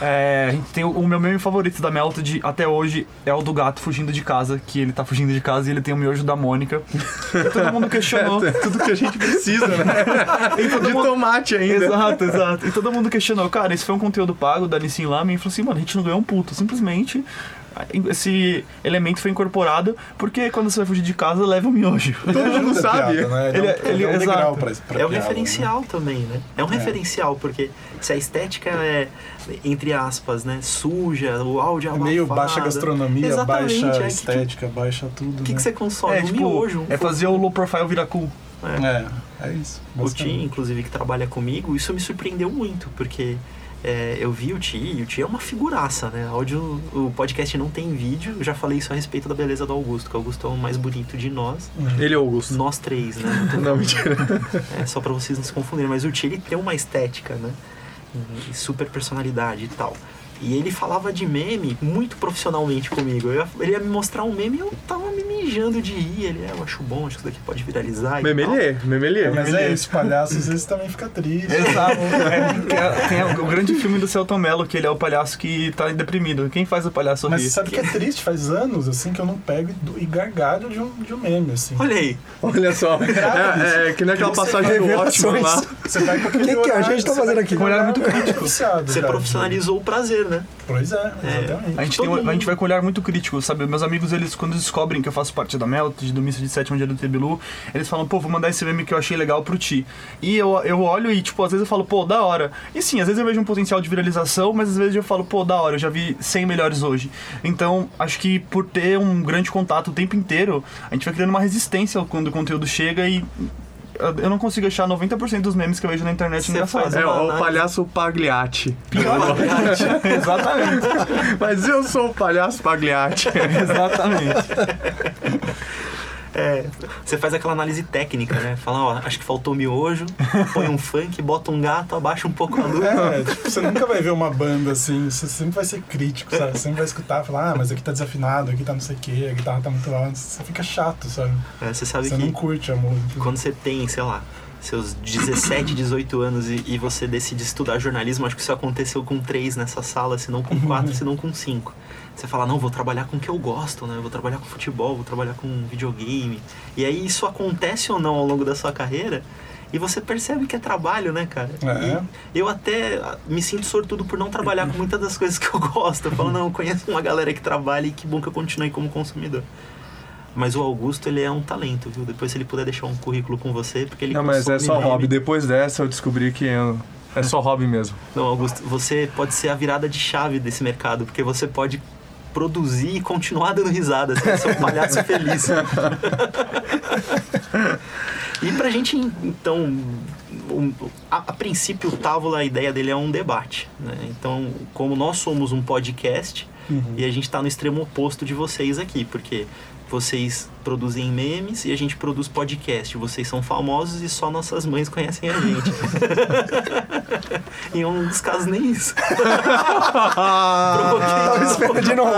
[SPEAKER 4] É, a gente tem o, o meu meme favorito da Melted até hoje é o do gato fugindo de casa, que ele tá fugindo de casa e ele tem o miojo da Mônica. E todo mundo questionou. <laughs>
[SPEAKER 2] É tudo que a gente precisa, né? <laughs> De
[SPEAKER 4] mundo-
[SPEAKER 2] tomate ainda.
[SPEAKER 4] Exato, exato. E todo mundo questionou, cara, esse foi um conteúdo pago da Nissin Lame e falou assim, mano, a gente não ganhou um puto, simplesmente esse elemento foi incorporado porque quando você vai fugir de casa, leva o miojo.
[SPEAKER 2] Todo mundo <laughs>
[SPEAKER 5] a
[SPEAKER 2] sabe.
[SPEAKER 5] piada, né?
[SPEAKER 4] Ele-
[SPEAKER 5] é um-
[SPEAKER 4] ele-
[SPEAKER 5] é um
[SPEAKER 4] exato.
[SPEAKER 5] degrau pra, pra
[SPEAKER 1] É o
[SPEAKER 5] piada,
[SPEAKER 1] referencial também, né? É um referencial, porque se a estética é, entre aspas, né, suja, o áudio
[SPEAKER 5] né? É meio baixa gastronomia,
[SPEAKER 1] Exatamente,
[SPEAKER 5] baixa
[SPEAKER 1] é, que-
[SPEAKER 5] estética, baixa tudo.
[SPEAKER 1] O que,
[SPEAKER 5] né?
[SPEAKER 1] que você consome?
[SPEAKER 4] É,
[SPEAKER 1] um
[SPEAKER 4] tipo,
[SPEAKER 1] miojo. um
[SPEAKER 4] é fazer o low profile virar cool.
[SPEAKER 5] É, é isso.
[SPEAKER 1] O Ti,
[SPEAKER 5] basicamente.
[SPEAKER 1] inclusive, que trabalha comigo, isso me surpreendeu muito, porque é, eu vi o Ti, e o Ti é uma figuraça, né? Áudio, o podcast não tem vídeo, eu já falei isso a respeito da beleza do Augusto, que o Augusto é o mais bonito de nós,
[SPEAKER 2] Ele é Augusto.
[SPEAKER 1] nós três, né? <laughs>
[SPEAKER 2] Não, mentira.
[SPEAKER 1] É, só pra vocês não se confundirem, mas o Ti ele tem uma estética, né? E super personalidade e tal. E ele falava de meme muito profissionalmente comigo. Ia- ele ia me mostrar um meme e eu tava me mijando de rir. Ele, é, eu acho bom, acho que isso daqui pode viralizar. tal.
[SPEAKER 2] Memelê, memelê.
[SPEAKER 5] Mas é isso, palhaço às vezes também fica triste.
[SPEAKER 4] Exato. É, tem o grande filme do Celton Mello, que ele é o palhaço que tá deprimido. Quem faz o palhaço
[SPEAKER 5] Mas
[SPEAKER 4] rir?
[SPEAKER 5] sabe que é triste? Faz anos assim que eu não pego e gargalho de um, de um meme, assim.
[SPEAKER 1] Olha aí,
[SPEAKER 2] Olha só. <laughs> É, é que nem aquela passagem do ótimo lá.
[SPEAKER 5] Você vai com aquele
[SPEAKER 3] O que, que a gente tá fazendo aqui?
[SPEAKER 5] com um olhar
[SPEAKER 4] muito
[SPEAKER 5] diferenciado,
[SPEAKER 1] você profissionalizou o prazer né?
[SPEAKER 5] Pois é, exatamente.
[SPEAKER 4] A gente, tem,
[SPEAKER 1] mundo-
[SPEAKER 4] a gente vai com um olhar muito crítico, sabe? Meus amigos, eles, quando descobrem que eu faço parte da Melted, do Missa de Sétimo Dia do Tebilu, eles falam, pô, vou mandar esse meme que eu achei legal pro Ti. E eu, eu olho e, tipo, às vezes eu falo, pô, da hora. E sim, às vezes eu vejo um potencial de viralização, mas às vezes eu falo, pô, da hora, eu já vi 100 melhores hoje. Então, acho que por ter um grande contato o tempo inteiro, a gente vai criando uma resistência quando o conteúdo chega e. eu- não consigo achar 90% dos memes que eu vejo na internet
[SPEAKER 1] Você
[SPEAKER 4] engraçados.
[SPEAKER 1] faz
[SPEAKER 2] É o palhaço Pagliatti. <laughs>
[SPEAKER 4] Exatamente.
[SPEAKER 2] Mas eu sou o palhaço Pagliatti.
[SPEAKER 4] Exatamente. <laughs>
[SPEAKER 1] É, você faz aquela análise técnica, né? Fala, ó, acho que faltou miojo, põe um funk, bota um gato, abaixa um pouco a luz.
[SPEAKER 5] É, tipo, você nunca vai ver uma banda assim, você sempre vai ser crítico, sabe? Você sempre vai escutar falar, ah, mas aqui tá desafinado, aqui tá não sei o quê, a guitarra tá muito alta. Você fica chato, sabe?
[SPEAKER 1] É, você sabe
[SPEAKER 5] Você
[SPEAKER 1] que
[SPEAKER 5] não curte a música.
[SPEAKER 1] quando você tem, sei lá, seus 17, 18 anos e, e você decide estudar jornalismo, acho que isso aconteceu com três nessa sala, se não com quatro, se não com cinco. Você fala, não, vou trabalhar com o que eu gosto, né? Vou trabalhar com futebol, vou trabalhar com videogame. E aí isso acontece ou não ao longo da sua carreira e você percebe que é trabalho, né, cara?
[SPEAKER 5] É.
[SPEAKER 1] E eu até ah, me sinto sortudo por não trabalhar com muitas das coisas que eu gosto. Eu falo, não, eu conheço uma galera que trabalha e que bom que eu continue como consumidor. Mas o Augusto, ele é um talento, viu? Depois se ele puder deixar um currículo com você, porque ele
[SPEAKER 2] Não, mas é só
[SPEAKER 1] meme.
[SPEAKER 2] hobby. Depois dessa eu descobri que eu- é só hobby mesmo.
[SPEAKER 1] Não, Augusto, você pode ser a virada de chave desse mercado, porque você pode produzir e continuar dando risada. Você vai ser um palhaço feliz. e pra gente, então, um- a, a princípio o Távola, a ideia dele é um debate. Né? Então, como nós somos um podcast, e a gente tá no extremo oposto de vocês aqui, porque vocês produzem memes e a gente produz podcast. Vocês são famosos e só nossas mães conhecem a gente. <laughs> em um dos casos, nem isso. <laughs>
[SPEAKER 3] Esperando de novo.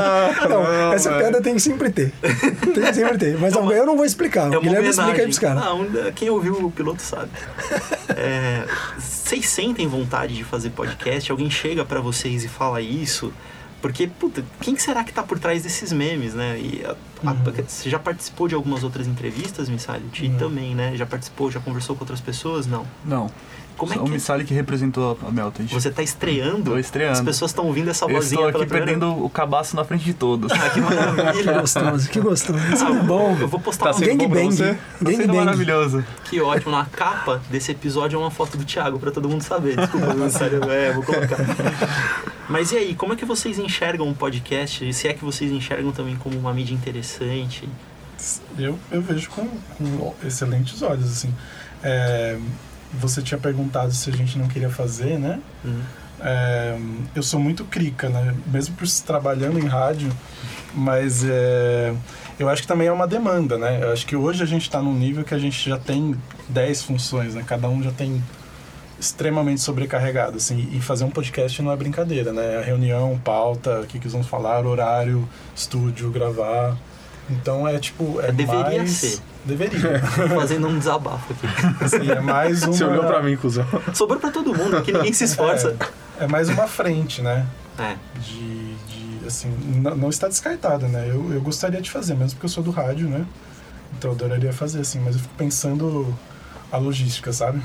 [SPEAKER 3] Não, essa
[SPEAKER 2] velho.
[SPEAKER 3] piada tem que sempre ter. Tem que sempre ter. Mas eu não vou explicar.
[SPEAKER 1] É
[SPEAKER 3] O Guilherme explica aí pros caras.
[SPEAKER 1] Não, quem ouviu o piloto sabe. É, vocês sentem vontade de fazer podcast? Alguém chega pra vocês e fala isso? Porque, puta, quem que será que tá por trás desses memes, né? E a- a-
[SPEAKER 3] Uhum.
[SPEAKER 1] você já participou de algumas outras entrevistas, Missali? Ti também, né? Já participou, já conversou com outras pessoas? Não.
[SPEAKER 4] Não.
[SPEAKER 1] Como é
[SPEAKER 4] o
[SPEAKER 1] que
[SPEAKER 4] Missali que representou a Melted.
[SPEAKER 1] você tá estreando?
[SPEAKER 4] Tô estreando.
[SPEAKER 1] As pessoas estão ouvindo essa
[SPEAKER 4] Eu
[SPEAKER 1] vozinha
[SPEAKER 4] estou
[SPEAKER 1] pela
[SPEAKER 4] aqui
[SPEAKER 1] primeira
[SPEAKER 4] perdendo o cabaço na frente de todos.
[SPEAKER 1] Ah, que <laughs>
[SPEAKER 3] Que
[SPEAKER 1] maravilha.
[SPEAKER 3] gostoso, que gostoso. Isso é muito bom.
[SPEAKER 1] Eu vou postar
[SPEAKER 2] Tá pra
[SPEAKER 3] Gangbang.
[SPEAKER 2] você?
[SPEAKER 4] Tá sendo maravilhoso.
[SPEAKER 1] Que ótimo, na capa desse episódio é uma foto do Thiago pra todo mundo saber. Desculpa, <laughs> sério, é, vou colocar. Mas e aí, como é que vocês enxergam o podcast? Se é que vocês enxergam também como uma mídia interessante?
[SPEAKER 5] Eu, eu vejo com, com excelentes olhos, assim. É, você tinha perguntado se a gente não queria fazer, né?
[SPEAKER 1] Uhum.
[SPEAKER 5] É, eu sou muito crica, né? Mesmo por trabalhando em rádio, mas é, eu acho que também é uma demanda, né? Eu acho que hoje a gente está num nível que a gente já tem 10 funções, né? Cada um já tem extremamente sobrecarregado, assim, e fazer um podcast não é brincadeira, né? A reunião, pauta, o que, que eles vão falar, horário, estúdio, gravar. Então é tipo, é
[SPEAKER 1] Deveria
[SPEAKER 5] mais...
[SPEAKER 1] ser.
[SPEAKER 5] Deveria.
[SPEAKER 1] Fazendo um desabafo aqui.
[SPEAKER 5] Assim, é mais uma...
[SPEAKER 2] Você olhou pra mim, cuzão.
[SPEAKER 1] Sobrou pra todo mundo, aqui ninguém se esforça.
[SPEAKER 5] É, é mais uma frente, né?
[SPEAKER 1] É.
[SPEAKER 5] de, de assim, n- não está descartada, né? Eu, eu gostaria de fazer, mesmo porque eu sou do rádio, né? Então eu adoraria fazer, assim, mas eu fico pensando a logística, sabe?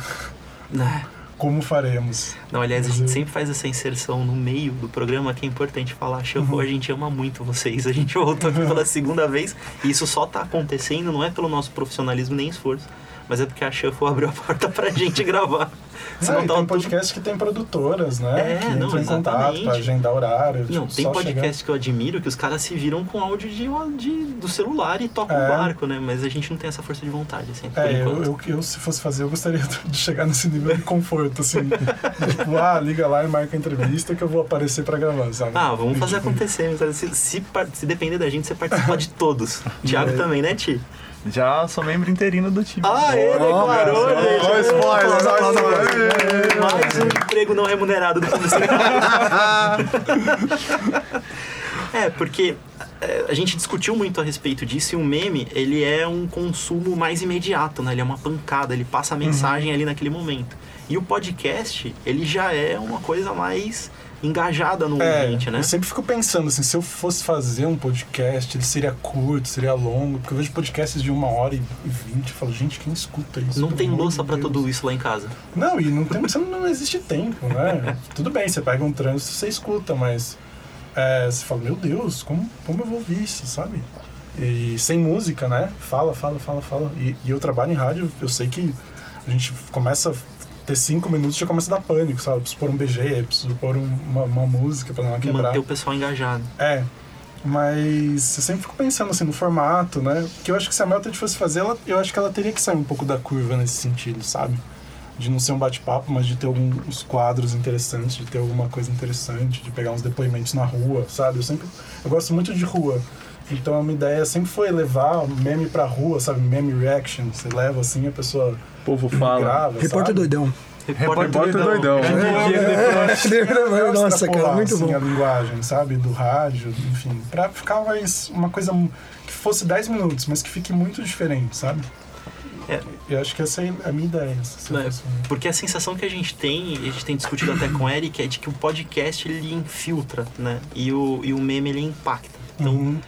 [SPEAKER 1] É.
[SPEAKER 5] Como faremos?
[SPEAKER 1] Não, aliás, a
[SPEAKER 5] Mas
[SPEAKER 1] gente
[SPEAKER 5] eu-
[SPEAKER 1] sempre faz essa inserção no meio do programa que é importante falar. Shuffle, a gente ama muito vocês. A gente <laughs> voltou aqui pela segunda vez e isso só tá acontecendo, não é pelo nosso profissionalismo nem esforço, mas é porque a Shuffle abriu a porta pra gente <laughs> gravar.
[SPEAKER 5] Não,
[SPEAKER 1] Senão
[SPEAKER 5] e
[SPEAKER 1] tava
[SPEAKER 5] tem
[SPEAKER 1] tudo-
[SPEAKER 5] podcast que tem produtoras, né?
[SPEAKER 1] É,
[SPEAKER 5] que
[SPEAKER 1] não,
[SPEAKER 5] entram em contato
[SPEAKER 1] exatamente.
[SPEAKER 5] para agendar horário.
[SPEAKER 1] Não,
[SPEAKER 5] tipo,
[SPEAKER 1] tem podcast que eu admiro que os caras se viram com áudio de, de- do celular e tocam
[SPEAKER 5] É.
[SPEAKER 1] o barco, né? Mas a gente não tem essa força de vontade, assim.
[SPEAKER 5] É, eu, eu, eu, se fosse fazer, eu gostaria <laughs> de chegar nesse nível de conforto, assim. <laughs> tipo, ah, liga lá e marca a entrevista que eu vou aparecer para gravar, sabe?
[SPEAKER 1] Ah, vamos fazer acontecer. Se, se, se depender da gente, você participa de todos. Thiago
[SPEAKER 5] É.
[SPEAKER 1] também, né, Ti?
[SPEAKER 4] Já sou membro interino do time.
[SPEAKER 1] Ah, ele declarou, gente.
[SPEAKER 2] spoiler, ó, spoiler.
[SPEAKER 1] Mais um emprego não remunerado do. É, porque é, a gente discutiu muito a respeito disso e o meme, ele é um consumo mais imediato, né? Ele é uma pancada, ele passa a mensagem ali naquele momento. E o podcast, ele já é uma coisa mais engajada no
[SPEAKER 5] É,
[SPEAKER 1] ouvinte, né?
[SPEAKER 5] eu sempre fico pensando assim, se eu fosse fazer um podcast, ele seria curto, seria longo, porque eu vejo podcasts de uma hora e vinte, eu falo, gente, quem escuta isso?
[SPEAKER 1] Não tem louça
[SPEAKER 5] Deus.
[SPEAKER 1] tudo isso lá em casa.
[SPEAKER 5] Não, e não, tem, você não, existe tempo, né? <laughs> Tudo bem, você pega um trânsito, você escuta, mas é, você fala, meu Deus, como, como eu vou ouvir isso, sabe? E sem música, né? Fala, fala, fala, fala. E, e eu trabalho em rádio, eu sei que a gente começa ter cinco minutos já começa a dar pânico, sabe? Preciso pôr um BG, preciso pôr um- uma, uma música pra não quebrar.
[SPEAKER 1] Manter o pessoal engajado.
[SPEAKER 5] É, mas eu sempre fico pensando assim no formato, né? Que eu acho que se a Melted fosse fazer, ela, eu acho que ela teria que sair um pouco da curva nesse sentido, sabe? De não ser um bate-papo, mas de ter alguns quadros interessantes, de ter alguma coisa interessante, de pegar uns depoimentos na rua, sabe? Eu sempre eu gosto muito de rua. Então a minha ideia sempre foi levar meme pra rua, sabe? Meme reaction. Você leva assim, a pessoa
[SPEAKER 2] O povo fala.
[SPEAKER 5] grava,
[SPEAKER 3] Repórter doidão.
[SPEAKER 1] Repórter
[SPEAKER 2] Repórter doidão.
[SPEAKER 5] É,
[SPEAKER 3] Nossa, cara, muito
[SPEAKER 5] assim,
[SPEAKER 3] bom.
[SPEAKER 5] a linguagem, sabe? Do rádio, enfim. Pra ficar mais uma coisa que fosse 10 minutos, mas que fique muito diferente, sabe?
[SPEAKER 1] É.
[SPEAKER 5] Eu acho que essa é a minha ideia. eu
[SPEAKER 1] É, Porque a sensação que a gente tem, e a gente tem discutido até com o Eric, é de que o podcast ele infiltra, né? E o, e o meme ele impacta. Então,
[SPEAKER 5] Uhum.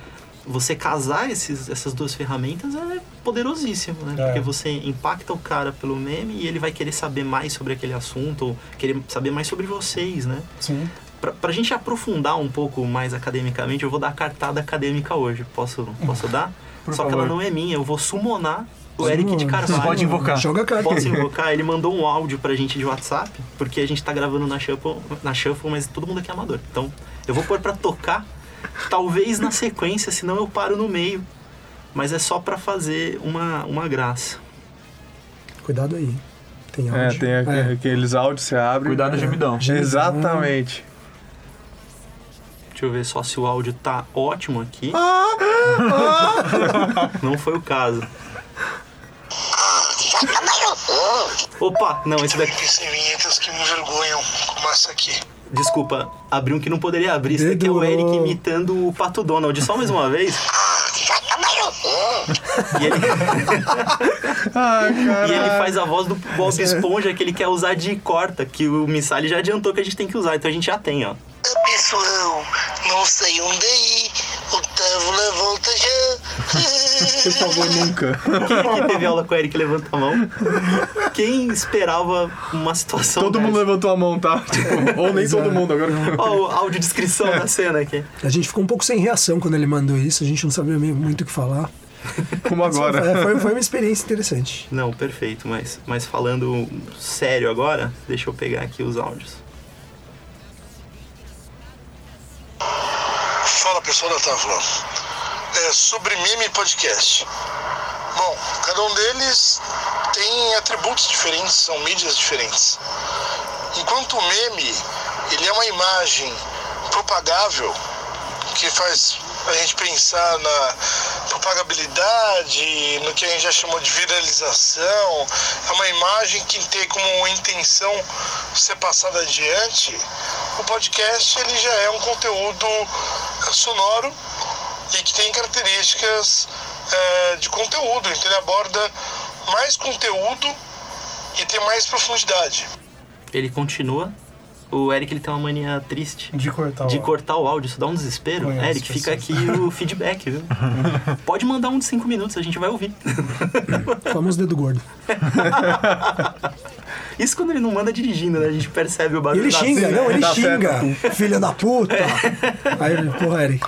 [SPEAKER 1] Você casar esses, essas duas ferramentas é poderosíssimo, né?
[SPEAKER 5] É.
[SPEAKER 1] Porque você impacta o cara pelo meme e ele vai querer saber mais sobre aquele assunto, ou querer saber mais sobre vocês, né?
[SPEAKER 5] Sim.
[SPEAKER 1] Pra, pra gente aprofundar um pouco mais academicamente, eu vou dar a cartada acadêmica hoje. Posso, posso dar?
[SPEAKER 4] Por
[SPEAKER 1] Só que
[SPEAKER 4] favor.
[SPEAKER 1] ela não é minha, eu vou summonar o Eric de. Carvalho.
[SPEAKER 4] Você pode invocar.
[SPEAKER 3] Joga a carta.
[SPEAKER 1] Posso invocar? Ele mandou um áudio pra gente de WhatsApp, porque a gente tá gravando na Shuffle, na Shuffle mas todo mundo aqui é amador. Então, eu vou pôr pra tocar, talvez na sequência, senão eu paro no meio. Mas é só pra fazer uma, uma graça.
[SPEAKER 3] Cuidado aí. Tem áudio.
[SPEAKER 2] É, tem aqu-
[SPEAKER 3] É.
[SPEAKER 2] aqueles áudios que você abre.
[SPEAKER 4] Cuidado, gemidão.
[SPEAKER 2] Exatamente.
[SPEAKER 1] Deixa eu ver só se o áudio tá ótimo aqui.
[SPEAKER 2] Ah! <laughs>
[SPEAKER 1] Não foi o caso. Opa, não, esse daqui.
[SPEAKER 6] Vinhetas que me envergonham, essa aqui.
[SPEAKER 1] Desculpa, abri um que não poderia abrir. Esse daqui é o. Eric imitando o Pato Donald. Só mais uma vez. <laughs> E ele, <laughs>
[SPEAKER 2] Ai, cara.
[SPEAKER 1] e ele faz a voz do Bob <laughs> Esponja que ele quer usar de corta, que o Missali já adiantou que a gente tem que usar, então a gente já tem, ó.
[SPEAKER 6] Pessoal, não sei onde ir. Otávio na volta já.
[SPEAKER 2] Por favor, nunca.
[SPEAKER 1] Quem aqui teve aula com o Eric levanta a mão? Quem esperava uma situação
[SPEAKER 2] Todo mundo
[SPEAKER 1] dessa?
[SPEAKER 2] levantou a mão, tá? Tipo, ou nem todo mundo agora.
[SPEAKER 1] Ó, o audiodescrição da cena aqui.
[SPEAKER 3] A gente ficou um pouco sem reação quando ele mandou isso. A gente não sabia muito o que falar.
[SPEAKER 2] Como agora.
[SPEAKER 3] É, foi, foi uma experiência interessante.
[SPEAKER 1] Não, perfeito, mas, mas falando sério agora, deixa eu pegar aqui os áudios.
[SPEAKER 6] Fala pessoal da Távola. É sobre meme podcast. Bom, cada um deles tem atributos diferentes, são mídias diferentes. Enquanto o meme, ele é uma imagem propagável que faz a gente pensar na propagabilidade, no que a gente já chamou de viralização. É uma imagem que tem como intenção ser passada adiante. O podcast ele já é um conteúdo sonoro e que tem características eh, de conteúdo, então ele aborda mais conteúdo e tem mais profundidade.
[SPEAKER 1] Ele continua. O Eric ele tem uma mania triste
[SPEAKER 5] De cortar
[SPEAKER 1] de
[SPEAKER 5] o
[SPEAKER 1] cortar o áudio, isso dá um desespero.
[SPEAKER 5] Conheço
[SPEAKER 1] Eric, fica aqui o <laughs> feedback, viu? Pode mandar um de 5 minutos, a gente vai ouvir. <laughs>
[SPEAKER 3] O famoso dedo gordo. <laughs>
[SPEAKER 1] Isso quando ele não manda dirigindo, né? A gente percebe o barulho
[SPEAKER 3] ele
[SPEAKER 1] da
[SPEAKER 3] xinga,
[SPEAKER 1] cena.
[SPEAKER 3] não, ele
[SPEAKER 2] Dá
[SPEAKER 3] xinga. Filha da puta. Aí, ele, porra, Eric.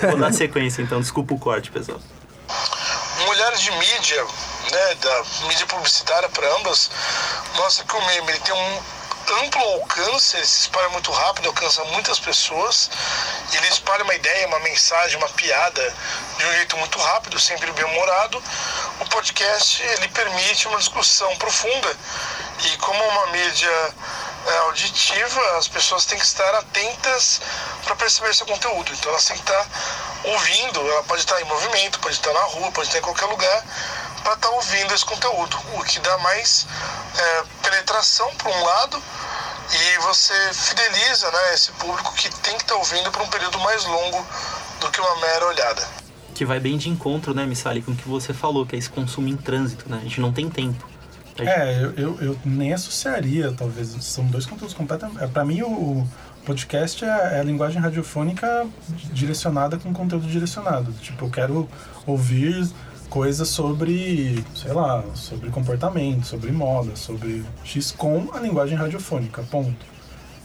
[SPEAKER 1] Vou dar sequência então, desculpa o corte, pessoal.
[SPEAKER 6] Um olhar de mídia, né, da mídia publicitária para ambas, mostra que o meme ele tem um amplo alcance, ele se espalha muito rápido, alcança muitas pessoas, ele espalha uma ideia, uma mensagem, uma piada de um jeito muito rápido, sempre bem-humorado. O podcast ele permite uma discussão profunda e como uma mídia auditiva, as pessoas têm que estar atentas para perceber esse conteúdo. Então elas têm que estar ouvindo, ela pode estar em movimento, pode estar na rua, pode estar em qualquer lugar para estar ouvindo esse conteúdo, o que dá mais é, penetração por um lado e você fideliza né, esse público que tem que estar ouvindo por um período mais longo do que uma mera olhada.
[SPEAKER 1] Que vai bem de encontro, né, Missali, com o que você falou, que é esse consumo em trânsito, né? A gente não tem tempo. Gente-
[SPEAKER 5] É, eu, eu, eu nem associaria, talvez. São dois conteúdos completamente. é, Pra mim, o, Podcast é, é a linguagem radiofônica direcionada com conteúdo direcionado. Tipo, eu quero ouvir coisas sobre, sei lá, sobre comportamento, sobre moda, sobre X com a linguagem radiofônica, ponto.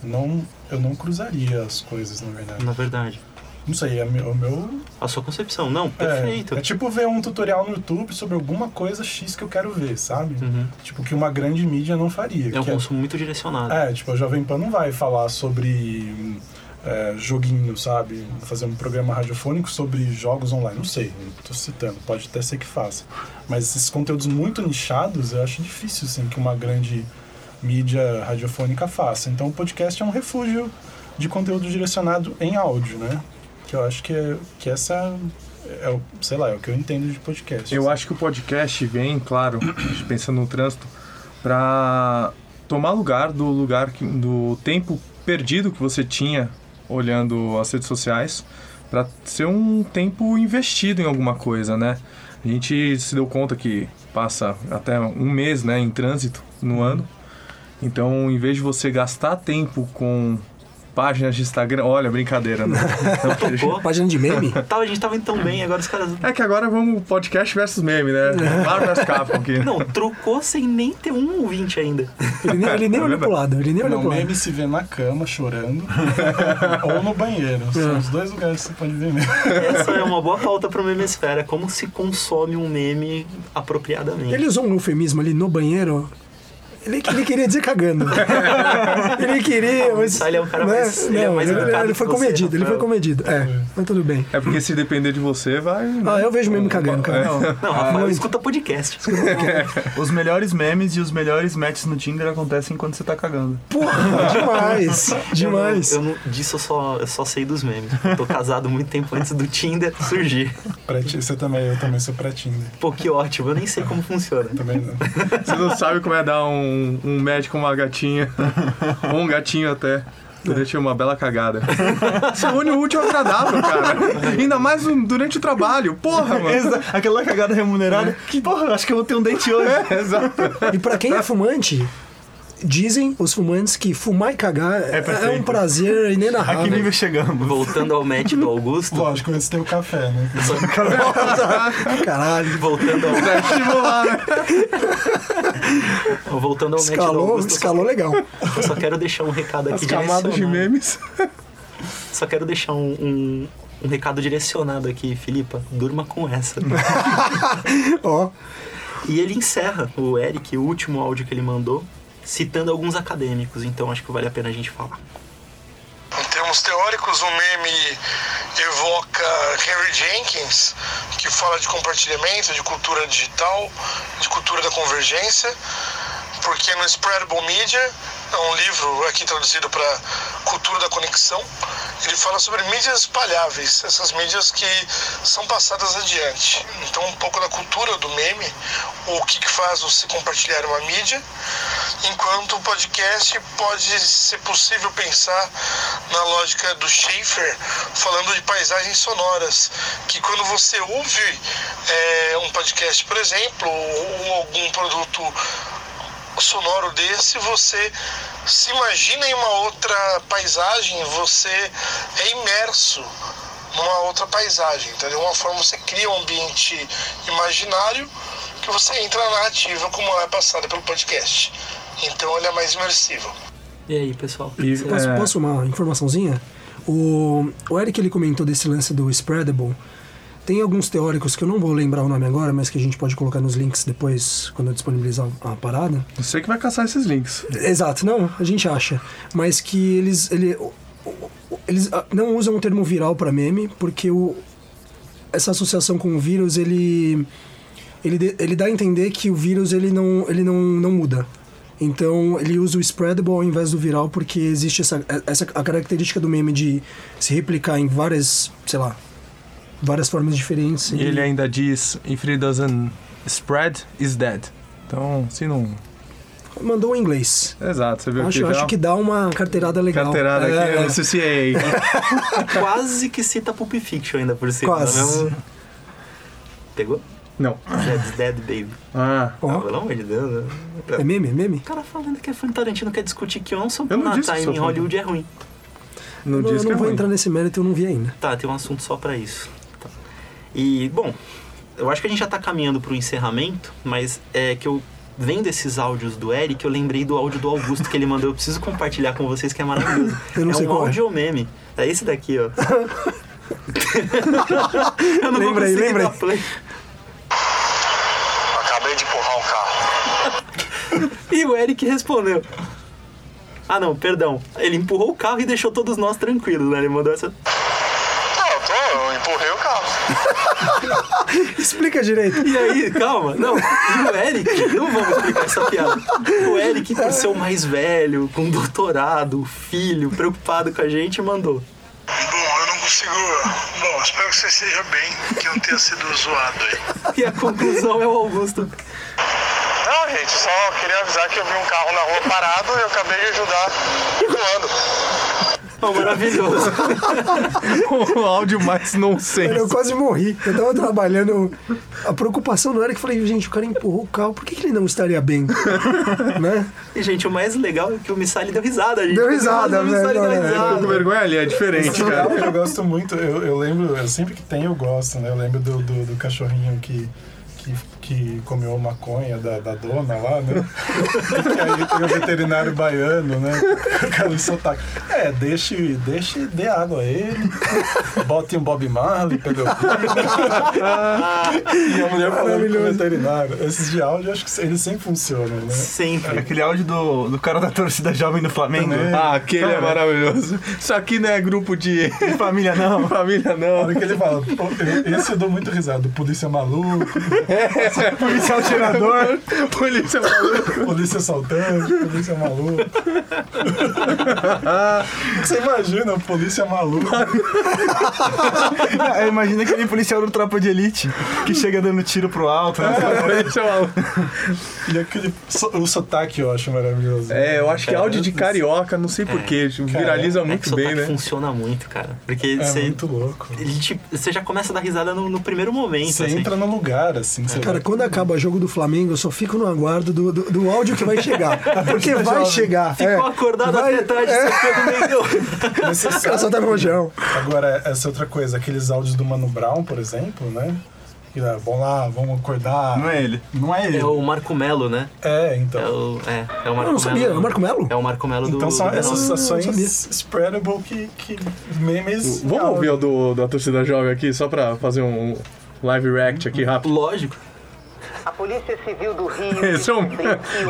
[SPEAKER 5] Não, eu não cruzaria as coisas, na verdade.
[SPEAKER 1] Na verdade.
[SPEAKER 5] Não sei, é o meu.
[SPEAKER 1] A sua concepção. Não,
[SPEAKER 5] É,
[SPEAKER 1] perfeito.
[SPEAKER 5] é tipo ver um tutorial no YouTube sobre alguma coisa X que eu quero ver, sabe?
[SPEAKER 1] Uhum.
[SPEAKER 5] Tipo, que uma grande mídia não faria.
[SPEAKER 1] É um
[SPEAKER 5] que
[SPEAKER 1] consumo muito direcionado.
[SPEAKER 5] é, tipo, a Jovem Pan não vai falar sobre é, joguinho, sabe? Fazer um programa radiofônico sobre jogos online. Não sei, não tô citando, pode até ser que faça. Mas esses conteúdos muito nichados, eu acho difícil, assim, que uma grande mídia radiofônica faça. Então o podcast é um refúgio de conteúdo direcionado em áudio, né? Que eu acho que, é, que essa é, o, sei lá, é o que eu entendo de podcast.
[SPEAKER 2] Eu acho que o podcast vem, claro, <clears throat> pensando no trânsito, para tomar lugar do lugar que, do tempo perdido que você tinha olhando as redes sociais, para ser um tempo investido em alguma coisa, né? A gente se deu conta que passa até um mês, né, em trânsito no ano. Então, em vez de você gastar tempo com páginas de Instagram, olha, brincadeira, né? <laughs>
[SPEAKER 3] Página de meme? <laughs>
[SPEAKER 1] Tava, a gente tava indo tão bem, agora os caras.
[SPEAKER 2] É que agora vamos podcast versus meme, né? Marvel versus Capcom aqui.
[SPEAKER 1] Não, trocou sem nem ter um ouvinte ainda.
[SPEAKER 3] Ele nem, ele nem olhou pro lado, ele nem olhou
[SPEAKER 5] Não,
[SPEAKER 3] pro lado.
[SPEAKER 5] meme se vê na cama chorando <laughs> ou no banheiro. São os dois lugares que você pode ver meme.
[SPEAKER 1] Essa é uma boa pauta pro memesfera. Como se consome um meme apropriadamente.
[SPEAKER 3] Ele usou um eufemismo ali no banheiro. Ele, ele queria dizer cagando. <laughs> ele queria. Mas,
[SPEAKER 1] Sally é um cara mais- ele é
[SPEAKER 3] não,
[SPEAKER 1] mais
[SPEAKER 3] ele, ele
[SPEAKER 1] que
[SPEAKER 3] foi
[SPEAKER 1] você,
[SPEAKER 3] comedido, ele foi comedido. É, mas tudo bem.
[SPEAKER 2] É porque se depender de você, vai.
[SPEAKER 3] Ah, eu vejo meme cagando, cara.
[SPEAKER 4] Não,
[SPEAKER 1] Não, Rafael escuta podcast. <laughs>
[SPEAKER 4] os melhores memes e os melhores matches no Tinder acontecem quando você tá cagando.
[SPEAKER 3] Porra, demais. Demais.
[SPEAKER 1] Eu não, eu não- disso eu só, eu só sei dos memes. Eu tô casado muito tempo antes do Tinder surgir.
[SPEAKER 5] Pra ti- você também, eu também sou pra Tinder.
[SPEAKER 1] Pô, que ótimo. Eu nem sei como funciona.
[SPEAKER 5] Também não.
[SPEAKER 2] Você não sabe como é dar um, um match com uma gatinha. Ou <laughs> um gatinho até. Durante uma bela cagada. Você une o útil ao agradável, cara. Ainda mais um- durante o trabalho. Porra, mano.
[SPEAKER 4] Exa- Aquela cagada remunerada. Que porra, acho que eu vou ter um date hoje.
[SPEAKER 2] Exato.
[SPEAKER 3] E pra quem é fumante, dizem os fumantes que fumar e cagar é,
[SPEAKER 4] perfeito.
[SPEAKER 3] um prazer <laughs>
[SPEAKER 4] A que
[SPEAKER 3] inenarrável.
[SPEAKER 4] nível chegamos?
[SPEAKER 1] Voltando ao match do Augusto.
[SPEAKER 5] Lógico, antes tem o café, né?
[SPEAKER 3] Caralho.
[SPEAKER 1] Voltando ao,
[SPEAKER 2] estimular, né? <laughs>
[SPEAKER 1] voltando ao match do
[SPEAKER 3] Escalou,
[SPEAKER 1] Augusto.
[SPEAKER 3] escalou legal.
[SPEAKER 1] Eu só quero deixar um recado
[SPEAKER 2] As
[SPEAKER 1] aqui
[SPEAKER 2] camadas de memes.
[SPEAKER 1] Só quero deixar um, um, um recado direcionado aqui, Filipa. Durma com essa. <laughs>
[SPEAKER 3] Ó,
[SPEAKER 1] E ele encerra, o Eric, o último áudio que ele mandou, citando alguns acadêmicos. Então acho que vale a pena a gente falar.
[SPEAKER 6] Em termos teóricos, o meme evoca Henry Jenkins, que fala de compartilhamento, de cultura digital, de cultura da convergência, porque no Spreadable Media, é um livro aqui traduzido para Cultura da Conexão, ele fala sobre mídias espalháveis, essas mídias que são passadas adiante. Então, um pouco da cultura do meme, o que, que faz você compartilhar uma mídia, enquanto o podcast pode ser possível pensar na lógica do Schaefer, falando de paisagens sonoras, que quando você ouve é, um podcast, por exemplo, ou algum produto sonoro desse, você se imagina em uma outra paisagem, você é imerso numa outra paisagem, de uma forma você cria um ambiente imaginário que você entra na narrativa como ela é passada pelo podcast. Então ele é mais imersivo.
[SPEAKER 1] E aí, pessoal?
[SPEAKER 2] E,
[SPEAKER 3] posso,
[SPEAKER 2] é,
[SPEAKER 3] posso uma informaçãozinha? O, o Eric ele comentou desse lance do Spreadable. Tem alguns teóricos que eu não vou lembrar o nome agora, mas que a gente pode colocar nos links depois, quando eu disponibilizar a parada.
[SPEAKER 2] Você que vai caçar esses links.
[SPEAKER 3] Exato, não, a gente acha. Mas que eles, ele, eles ah, não usam o termo viral para meme, porque o, essa associação com o vírus, ele, ele, ele dá a entender que o vírus ele não, ele não, não muda. Então ele usa o spreadable ao invés do viral, porque existe essa, essa a característica do meme de se replicar em várias, sei lá, várias formas diferentes.
[SPEAKER 2] E ele ainda diz: If it doesn't spread, is dead. Então, se não.
[SPEAKER 3] mandou em inglês.
[SPEAKER 2] Exato, você viu
[SPEAKER 3] Acho,
[SPEAKER 2] aqui.
[SPEAKER 3] acho que dá uma carteirada legal.
[SPEAKER 2] Carteirada
[SPEAKER 3] É,
[SPEAKER 2] aqui
[SPEAKER 3] é.
[SPEAKER 2] no CCA. <laughs>
[SPEAKER 1] Quase que cita Pulp Fiction ainda por cima.
[SPEAKER 3] Quase.
[SPEAKER 1] não é mesmo? Pegou?
[SPEAKER 2] Não.
[SPEAKER 1] Dead, dead Baby.
[SPEAKER 2] Ah.
[SPEAKER 1] Ah, pelo amor de Deus. né?
[SPEAKER 3] É meme? Meme?
[SPEAKER 1] O cara falando que é fã Tarantino quer discutir que
[SPEAKER 2] Eu não
[SPEAKER 1] a
[SPEAKER 2] disse que
[SPEAKER 1] Time
[SPEAKER 2] sou
[SPEAKER 1] em. Hollywood é ruim.
[SPEAKER 2] Não
[SPEAKER 3] eu
[SPEAKER 2] diz
[SPEAKER 3] eu não
[SPEAKER 2] é
[SPEAKER 3] vou
[SPEAKER 2] ruim.
[SPEAKER 3] entrar nesse mérito, eu não vi ainda.
[SPEAKER 1] Tá, tem um assunto só pra isso. Tá. E, bom, eu acho que a gente já tá caminhando pro encerramento, mas é que eu vendo esses áudios do Eric, eu lembrei do áudio do Augusto que ele mandou. Eu preciso compartilhar com vocês que é maravilhoso. <laughs>
[SPEAKER 3] Eu não
[SPEAKER 1] é
[SPEAKER 3] sei
[SPEAKER 1] um
[SPEAKER 3] qual é.
[SPEAKER 1] áudio meme. É esse daqui, ó. <laughs> eu não
[SPEAKER 3] Lembra
[SPEAKER 1] vou
[SPEAKER 3] aí, lembra
[SPEAKER 1] dar
[SPEAKER 3] aí.
[SPEAKER 1] play.
[SPEAKER 6] Acabei de empurrar um carro.
[SPEAKER 1] E o Eric respondeu. Ah não, perdão. Ele empurrou o carro e deixou todos nós tranquilos, né? Ele mandou essa.
[SPEAKER 6] Não, eu tô, eu empurrei o carro. <laughs>
[SPEAKER 3] Explica direito.
[SPEAKER 1] E aí, calma, não. E o Eric, não vamos explicar essa piada. O Eric, por ser o mais velho, com doutorado, filho, preocupado com a gente, mandou.
[SPEAKER 6] Bom, eu não consigo. Bom, espero que você esteja bem, que não tenha sido zoado aí.
[SPEAKER 1] E a conclusão é o Augusto.
[SPEAKER 6] Não, gente, só queria avisar que eu vi um carro na rua parado e eu acabei de ajudar voando.
[SPEAKER 1] Oh, maravilhoso.
[SPEAKER 2] o <laughs> áudio mais nonsense.
[SPEAKER 3] Eu quase morri. Eu tava trabalhando. A preocupação não era que eu falei, gente, o cara empurrou o carro, por que, que ele não estaria bem? <laughs> né?
[SPEAKER 1] E, gente, o mais legal é que o Missali deu risada, gente.
[SPEAKER 3] Deu risada,
[SPEAKER 1] o Missali deu
[SPEAKER 3] né?
[SPEAKER 2] Com vergonha ali, é diferente, cara.
[SPEAKER 5] eu gosto muito, eu, eu lembro, eu sempre que tem eu gosto, né? Eu lembro do, do, do cachorrinho que, que, que comeu maconha da, da dona lá, né? que <laughs> aí tem o veterinário baiano, né? <laughs> O cara em sotaque. É, deixe, deixe, dê água a ele, bote um Bob Marley, pelo <laughs> E a mulher falando com o veterinário. Esses de áudio, acho que eles sempre funcionam, né?
[SPEAKER 1] Sempre.
[SPEAKER 4] Aquele áudio do, do cara da torcida jovem do Flamengo.
[SPEAKER 5] Também.
[SPEAKER 2] Ah, aquele é maravilhoso. Isso aqui não é grupo de
[SPEAKER 4] De família não.
[SPEAKER 2] família, não.
[SPEAKER 5] hora que ele fala, "Pô, eu- esse eu dou muito risada, polícia maluco, <laughs>
[SPEAKER 4] Policial tirador.
[SPEAKER 2] Polícia maluca.
[SPEAKER 5] polícia assaltante, polícia maluco. <laughs> Você imagina, polícia maluca. <laughs>
[SPEAKER 4] Imagina aquele policial do Tropa de Elite que chega dando tiro pro alto. né?
[SPEAKER 2] Polícia maluca.
[SPEAKER 5] E aquele, so- o sotaque eu acho maravilhoso.
[SPEAKER 2] É, eu acho que áudio de carioca, não sei porquê, viraliza
[SPEAKER 1] É que
[SPEAKER 2] muito
[SPEAKER 1] sotaque
[SPEAKER 2] bem, né?
[SPEAKER 1] funciona muito, cara. Porque
[SPEAKER 5] É
[SPEAKER 1] você,
[SPEAKER 5] muito louco.
[SPEAKER 1] ele te- você já começa a dar risada no, no primeiro momento.
[SPEAKER 5] Você
[SPEAKER 1] assim.
[SPEAKER 5] entra no lugar, assim, você
[SPEAKER 3] Cara,
[SPEAKER 5] vai-
[SPEAKER 3] quando acaba o jogo do Flamengo, eu só fico no aguardo do, do, do áudio que vai chegar. <laughs> Porque vai chegar.
[SPEAKER 1] Ficou
[SPEAKER 3] é.
[SPEAKER 1] acordado
[SPEAKER 3] Vai-
[SPEAKER 1] até tarde,
[SPEAKER 3] é.
[SPEAKER 1] sofrendo meio.
[SPEAKER 3] Só tá rojão.
[SPEAKER 5] Agora, essa outra coisa, aqueles áudios do Mano Brown, por exemplo, né? Que, ah, vamos lá, vamos acordar.
[SPEAKER 4] Não é ele.
[SPEAKER 5] Não é ele.
[SPEAKER 1] É o Marco Melo, né?
[SPEAKER 5] É,
[SPEAKER 1] É
[SPEAKER 5] então.
[SPEAKER 1] o, é, é o Marco
[SPEAKER 3] Eu não sabia,
[SPEAKER 1] Melo.
[SPEAKER 3] é o Marco Melo?
[SPEAKER 1] É o Marco Melo do.
[SPEAKER 5] Então são essas
[SPEAKER 3] não
[SPEAKER 5] ações
[SPEAKER 3] sabia.
[SPEAKER 5] spreadable que, que memes.
[SPEAKER 2] Vamos ouvir o do, da torcida jovem aqui, só pra fazer um live react aqui rápido.
[SPEAKER 1] Lógico.
[SPEAKER 7] A Polícia Civil do Rio. <laughs>
[SPEAKER 2] Esse é um-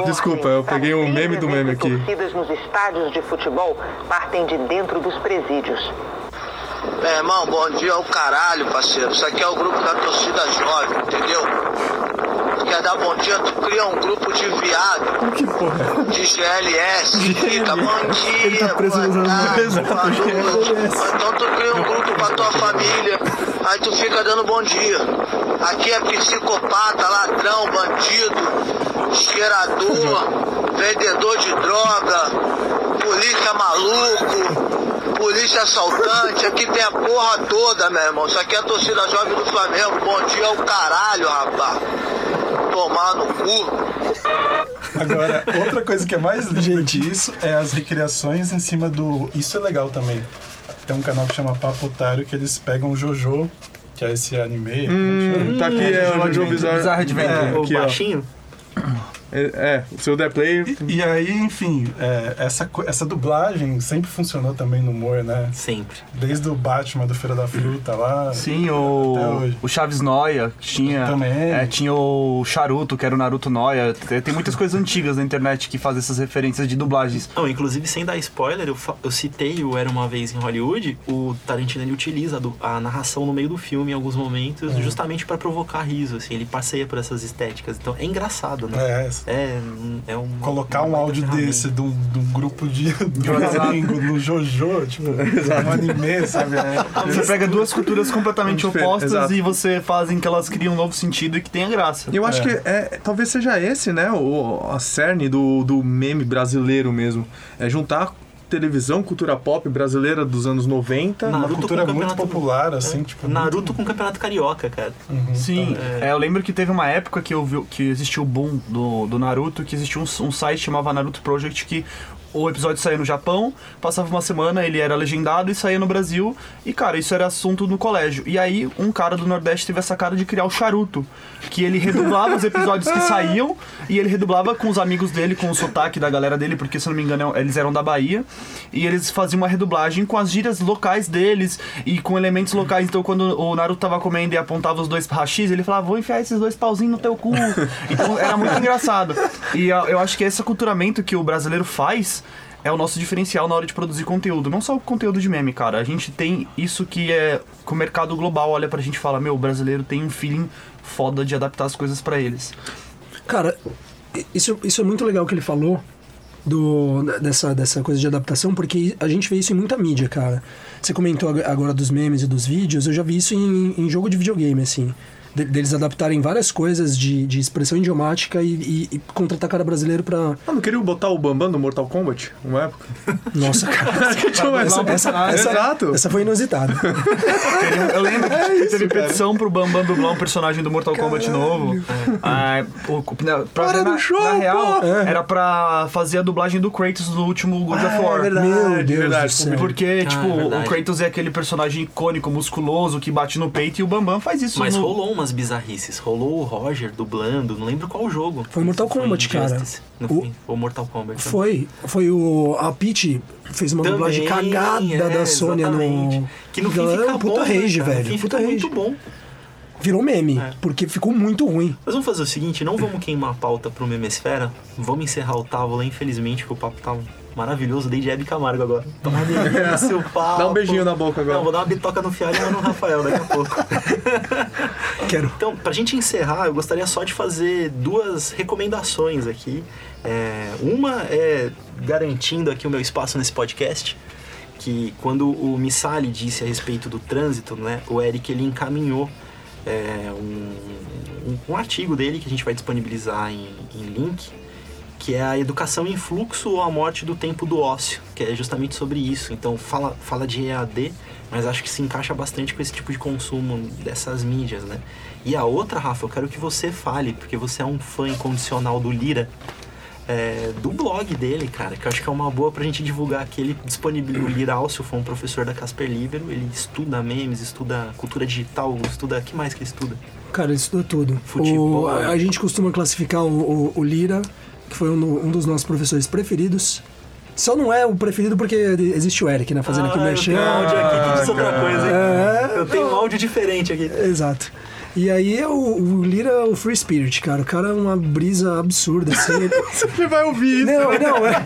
[SPEAKER 2] Desculpa, eu peguei um meme do meme aqui.
[SPEAKER 7] torcidas nos estádios de futebol partem de dentro dos presídios.
[SPEAKER 8] Meu irmão, bom dia ao caralho, parceiro. Isso aqui é o grupo da torcida jovem, entendeu? Quer dar bom dia, tu cria um grupo de viado.
[SPEAKER 2] Que porra?
[SPEAKER 8] De GLS. Fica bom dia.
[SPEAKER 4] Ele tá preso
[SPEAKER 8] boa tarde, boa noite. Então tu cria um grupo pra tua família. Aí tu fica dando bom dia. Aqui é psicopata, ladrão, bandido, esquerador, vendedor de droga, polícia maluco, polícia assaltante. Aqui tem a porra toda, meu irmão. Isso aqui é a torcida jovem do Flamengo. Bom dia ao caralho, rapaz. Tomar no cu.
[SPEAKER 5] Agora, outra coisa que é mais linda disso é as recriações em cima do. Isso é legal também. Tem um canal que chama Papo Otário que eles pegam o Jojo, que é esse anime.
[SPEAKER 2] Hum, tá aqui, é o Joe Bizarre.
[SPEAKER 4] Adventure.
[SPEAKER 2] É,
[SPEAKER 1] o baixinho.
[SPEAKER 2] É, é, o seu The Play.
[SPEAKER 5] E, e aí, enfim, é, essa, essa dublagem sempre funcionou também no humor, né?
[SPEAKER 1] Sempre.
[SPEAKER 5] Desde o Batman do Feira da Fruta lá.
[SPEAKER 4] Sim,
[SPEAKER 5] Até
[SPEAKER 4] o,
[SPEAKER 5] hoje.
[SPEAKER 4] o Chaves Noia, tinha.
[SPEAKER 5] Também.
[SPEAKER 4] É, tinha o Charuto, que era o Naruto Noia. Tem, tem muitas coisas antigas na internet que fazem essas referências de dublagens.
[SPEAKER 1] Não, inclusive, sem dar spoiler, eu, eu citei o Era Uma Vez em Hollywood, o Tarantino ele utiliza a, a narração no meio do filme em alguns momentos,
[SPEAKER 5] É.
[SPEAKER 1] justamente pra provocar riso, assim, ele passeia por essas estéticas. Então é engraçado, né?
[SPEAKER 5] É,
[SPEAKER 1] É, é um.
[SPEAKER 5] colocar um
[SPEAKER 1] uma
[SPEAKER 5] áudio desse de um, de um grupo de, <laughs> gringo no Jojo, tipo, <laughs> um anime, sabe? É,
[SPEAKER 4] Você pega duas culturas completamente
[SPEAKER 2] Difer-
[SPEAKER 4] opostas
[SPEAKER 2] exato.
[SPEAKER 4] e você fazem que elas criam um novo sentido e que tenha graça.
[SPEAKER 2] Eu acho
[SPEAKER 5] É.
[SPEAKER 2] que é, talvez seja esse, né, o, a cerne do, do meme brasileiro mesmo. É juntar televisão, cultura pop brasileira dos anos 90.
[SPEAKER 1] Naruto
[SPEAKER 5] uma cultura
[SPEAKER 1] com
[SPEAKER 5] muito popular, assim, tipo.
[SPEAKER 1] Naruto
[SPEAKER 5] muito-
[SPEAKER 1] com o Campeonato Carioca, cara.
[SPEAKER 5] Uhum,
[SPEAKER 4] Sim,
[SPEAKER 5] tá.
[SPEAKER 4] é, eu lembro que teve uma época que, eu vi, que existiu o boom do, do Naruto, que existia um, um site que chamava Naruto Project que o episódio saía no Japão, passava uma semana, ele era legendado e saía no Brasil. E, cara, isso era assunto no colégio. E aí, um cara do Nordeste teve essa cara de criar o charuto. Que ele redublava os episódios que saíam e ele redublava com os amigos dele, com o sotaque da galera dele, porque, se não me engano, eles eram da Bahia. E eles faziam uma redublagem com as gírias locais deles e com elementos locais. Então, quando o Naruto tava comendo e apontava os dois rachis, ele falava, vou enfiar esses dois pauzinhos no teu cu. Então, era muito engraçado. E eu acho que esse aculturamento que o brasileiro faz é o nosso diferencial na hora de produzir conteúdo. Não só o conteúdo de meme, cara. A gente tem isso que é que o mercado global olha pra gente e fala: meu, o brasileiro tem um feeling foda de adaptar as coisas pra eles.
[SPEAKER 3] Cara, isso, isso é muito legal que ele falou do, dessa, dessa coisa de adaptação, porque a gente vê isso em muita mídia, cara. Você comentou ag- agora dos memes e dos vídeos, eu já vi isso em, em jogo de videogame, assim. De- deles adaptarem várias coisas de, de expressão idiomática e, e, e contratar cara brasileiro pra.
[SPEAKER 2] Ah, não queria botar o Bambam do Mortal Kombat? Uma época?
[SPEAKER 3] Nossa, cara. <laughs>
[SPEAKER 2] Tipo, essa,
[SPEAKER 3] Essa, essa, essa foi inusitada.
[SPEAKER 4] Eu lembro que teve petição pro Bambam dublar um personagem do Mortal Kombat novo. Ah, o- na, pra,
[SPEAKER 2] Para
[SPEAKER 4] na,
[SPEAKER 2] do show,
[SPEAKER 4] na real,
[SPEAKER 2] pô!
[SPEAKER 4] era pra fazer a dublagem do Kratos do último God of War.
[SPEAKER 3] Meu Deus
[SPEAKER 2] verdade.
[SPEAKER 3] do céu.
[SPEAKER 4] Porque, tipo,
[SPEAKER 1] é verdade.
[SPEAKER 4] o Kratos é aquele personagem icônico, musculoso, que bate no peito, e o Bambam faz isso
[SPEAKER 1] Mas
[SPEAKER 4] no...
[SPEAKER 1] rolou umas bizarrices. Rolou o Roger dublando, não lembro qual jogo.
[SPEAKER 3] Foi Mortal Kombat, cara.
[SPEAKER 1] No
[SPEAKER 3] O-
[SPEAKER 1] fim, Mortal Kombat. né?
[SPEAKER 3] Foi. Foi o. A Peach fez uma
[SPEAKER 1] Também,
[SPEAKER 3] dublagem cagada
[SPEAKER 1] é,
[SPEAKER 3] da Sônia
[SPEAKER 1] exatamente.
[SPEAKER 3] no.
[SPEAKER 1] Que no fim
[SPEAKER 3] Galera,
[SPEAKER 1] fica
[SPEAKER 3] puta
[SPEAKER 1] bom, né,
[SPEAKER 3] rage,
[SPEAKER 1] cara?
[SPEAKER 3] Velho. Puta rage.
[SPEAKER 1] muito bom.
[SPEAKER 3] Virou meme,
[SPEAKER 1] É.
[SPEAKER 3] porque ficou muito ruim.
[SPEAKER 1] Mas vamos fazer o seguinte, não vamos queimar a pauta pro Memesfera. Vamos encerrar o Távola, infelizmente, que o papo tá maravilhoso. Dei de Hebe Camargo agora. Uma delícia o papo.
[SPEAKER 2] Dá um beijinho na boca agora.
[SPEAKER 1] Não, vou dar uma bitoca no Fialho e no Rafael daqui a <laughs> pouco.
[SPEAKER 3] Quero.
[SPEAKER 1] Então, pra gente encerrar, eu gostaria só de fazer duas recomendações aqui. É, uma é garantindo aqui o meu espaço nesse podcast, que quando o Missali disse a respeito do trânsito, né, o Eric ele encaminhou é, um, um- um artigo dele que a gente vai disponibilizar em, em link, que é a educação em fluxo ou a morte do tempo do ócio, que é justamente sobre isso. Então fala, fala de EAD, mas acho que se encaixa bastante com esse tipo de consumo dessas mídias, né? E a outra, Rafa, eu quero que você fale, porque você é um fã incondicional do Lira, é, do blog dele, cara, que eu acho que é uma boa pra gente divulgar que ele disponibilizou. O Lira Alcio foi um professor da Casper Libero, ele estuda memes, estuda cultura digital, estuda. O que mais que ele estuda?
[SPEAKER 3] Cara, ele estudou tudo.
[SPEAKER 1] Futebol.
[SPEAKER 3] O- a, a gente costuma classificar o, o- o Lira, que foi um, um dos nossos professores preferidos. Só não é o preferido porque existe o Eric, né? Fazendo aqui o
[SPEAKER 1] Ah, eu
[SPEAKER 3] merchan.
[SPEAKER 1] tenho um áudio aqui que diz outra coisa, hein?
[SPEAKER 3] É,
[SPEAKER 1] Eu tenho um áudio diferente aqui.
[SPEAKER 3] Exato. E aí o, o Lira é o free spirit, cara. O cara é uma brisa absurda, assim. <laughs> Ele-
[SPEAKER 2] Ele vai ouvir isso.
[SPEAKER 3] Não, não, é.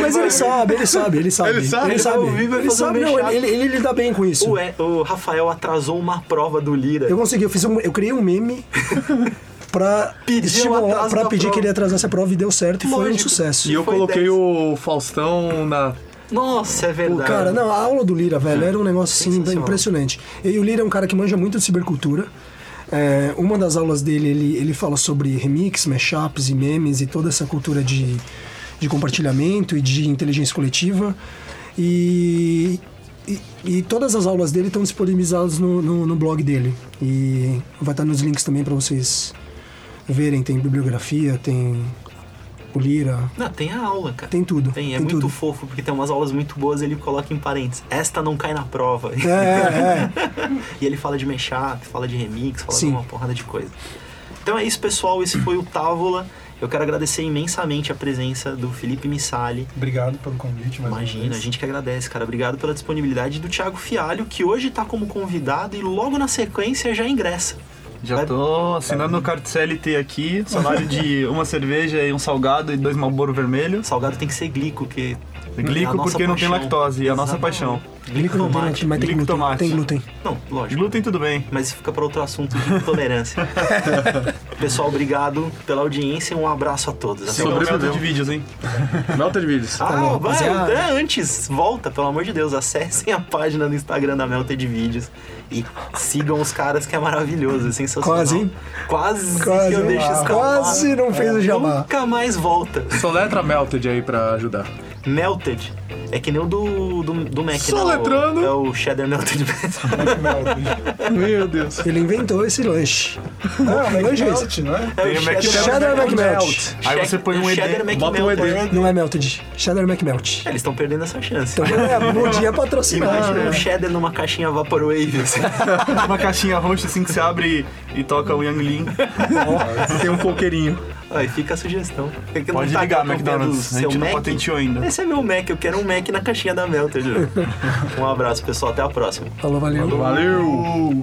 [SPEAKER 3] Mas ele sabe, ele sabe, ele sabe.
[SPEAKER 2] Ele sabe?
[SPEAKER 3] Ele sabe.
[SPEAKER 1] Ele ouvir,
[SPEAKER 3] Ele sabe, não,
[SPEAKER 1] mashup.
[SPEAKER 3] ele, ele, ele lida bem com isso.
[SPEAKER 1] O, E- o Rafael atrasou uma prova do Lira.
[SPEAKER 3] Eu consegui, eu fiz um, eu criei um meme <laughs> pra
[SPEAKER 1] Pedir o
[SPEAKER 3] estimular,
[SPEAKER 1] da
[SPEAKER 3] pedir
[SPEAKER 1] prova.
[SPEAKER 3] que ele atrasasse a prova e deu certo e foi um sucesso.
[SPEAKER 2] E eu
[SPEAKER 1] Foi
[SPEAKER 2] coloquei
[SPEAKER 1] 10.
[SPEAKER 2] o Faustão na.
[SPEAKER 1] Nossa, é verdade.
[SPEAKER 3] Cara, não, a aula do Lira, velho, era um negócio assim impressionante. E o Lira é um cara que manja muito de cibercultura. É, uma das aulas dele, ele, ele fala sobre remix, mashups e memes e toda essa cultura de, de compartilhamento e de inteligência coletiva. E, e, e todas as aulas dele estão disponibilizadas no, no, no blog dele. E vai estar nos links também para vocês verem. Tem bibliografia, tem o Lira,
[SPEAKER 1] Não, tem a aula, cara.
[SPEAKER 3] tem tudo.
[SPEAKER 1] Tem, é
[SPEAKER 3] tem
[SPEAKER 1] muito
[SPEAKER 3] tudo.
[SPEAKER 1] fofo, porque tem umas aulas muito boas ele coloca em parênteses. Esta não cai na prova.
[SPEAKER 3] É, é. <laughs>
[SPEAKER 1] e ele fala de mashup, fala de remix, fala
[SPEAKER 3] Sim.
[SPEAKER 1] de uma porrada de coisa. Então é isso, pessoal. Esse foi o Távola. Eu quero agradecer imensamente a presença do Felipe Missali.
[SPEAKER 5] Obrigado pelo convite, mais uma
[SPEAKER 1] Imagina, a gente que agradece, cara. Obrigado pela disponibilidade do Thiago Fialho, que hoje tá como convidado e logo na sequência já ingressa.
[SPEAKER 4] Já
[SPEAKER 1] Vai-
[SPEAKER 4] tô assinando o cartão CLT aqui, salário de <laughs> uma cerveja e um salgado e dois Malboro vermelho.
[SPEAKER 1] Salgado tem que ser glico, que é
[SPEAKER 4] Glico porque não tem
[SPEAKER 1] paixão.
[SPEAKER 4] lactose, e a nossa paixão.
[SPEAKER 3] Glico não tem,
[SPEAKER 1] tomate.
[SPEAKER 3] mas tem
[SPEAKER 4] Glico
[SPEAKER 3] glúten.
[SPEAKER 4] tomate.
[SPEAKER 3] Tem glúten.
[SPEAKER 1] Não, lógico.
[SPEAKER 4] Glúten tudo bem.
[SPEAKER 1] Mas isso fica para outro assunto de <laughs> intolerância. <laughs> Pessoal, obrigado pela audiência e um abraço a todos. Até
[SPEAKER 4] método de vídeos, hein?
[SPEAKER 2] Melta de vídeos.
[SPEAKER 1] Ah,
[SPEAKER 3] bom,
[SPEAKER 1] vai, é, antes, volta, pelo amor de Deus, acessem a página do Instagram da Melted Vídeos e sigam os caras que é maravilhoso, é sensacional.
[SPEAKER 3] Quase, hein?
[SPEAKER 1] Quase,
[SPEAKER 3] Quase,
[SPEAKER 1] que eu deixo escapar.
[SPEAKER 3] Quase não fez o jabá.
[SPEAKER 1] Nunca mais volta.
[SPEAKER 2] Soletra Melted aí pra ajudar.
[SPEAKER 1] Melted. É que nem o do, do, do Mac,
[SPEAKER 2] Só
[SPEAKER 1] né? O-
[SPEAKER 2] letrando.
[SPEAKER 1] É o Cheddar <laughs> Melted.
[SPEAKER 2] Meu Deus.
[SPEAKER 3] Ele inventou esse lanche. Não, lanche é esse.
[SPEAKER 5] Não é?
[SPEAKER 1] É
[SPEAKER 4] Tem
[SPEAKER 1] o
[SPEAKER 4] Mac-
[SPEAKER 1] cheddar,
[SPEAKER 3] McMelt.
[SPEAKER 4] Aí você põe um ED,
[SPEAKER 2] bota um. ED.
[SPEAKER 3] Não é melted. Cheddar McMelt.
[SPEAKER 1] Eles estão perdendo essa chance.
[SPEAKER 3] Então é, podia patrocinar.
[SPEAKER 1] Imagina um cheddar numa caixinha Vaporwave. Assim. <laughs>
[SPEAKER 4] uma caixinha roxa assim que você abre e, toca o Yang Lin. <laughs>
[SPEAKER 2] Tem um coqueirinho.
[SPEAKER 1] Aí fica a sugestão. Por que não
[SPEAKER 4] Pode
[SPEAKER 1] tá
[SPEAKER 4] ligar, McDonald's. A gente
[SPEAKER 1] seu
[SPEAKER 4] não
[SPEAKER 1] Mac?
[SPEAKER 4] patenteou ainda.
[SPEAKER 1] Esse é meu Mac, eu quero um Mac na caixinha da Melted. <laughs> um abraço, pessoal. Até a próxima.
[SPEAKER 3] Falou, valeu.
[SPEAKER 2] Valeu!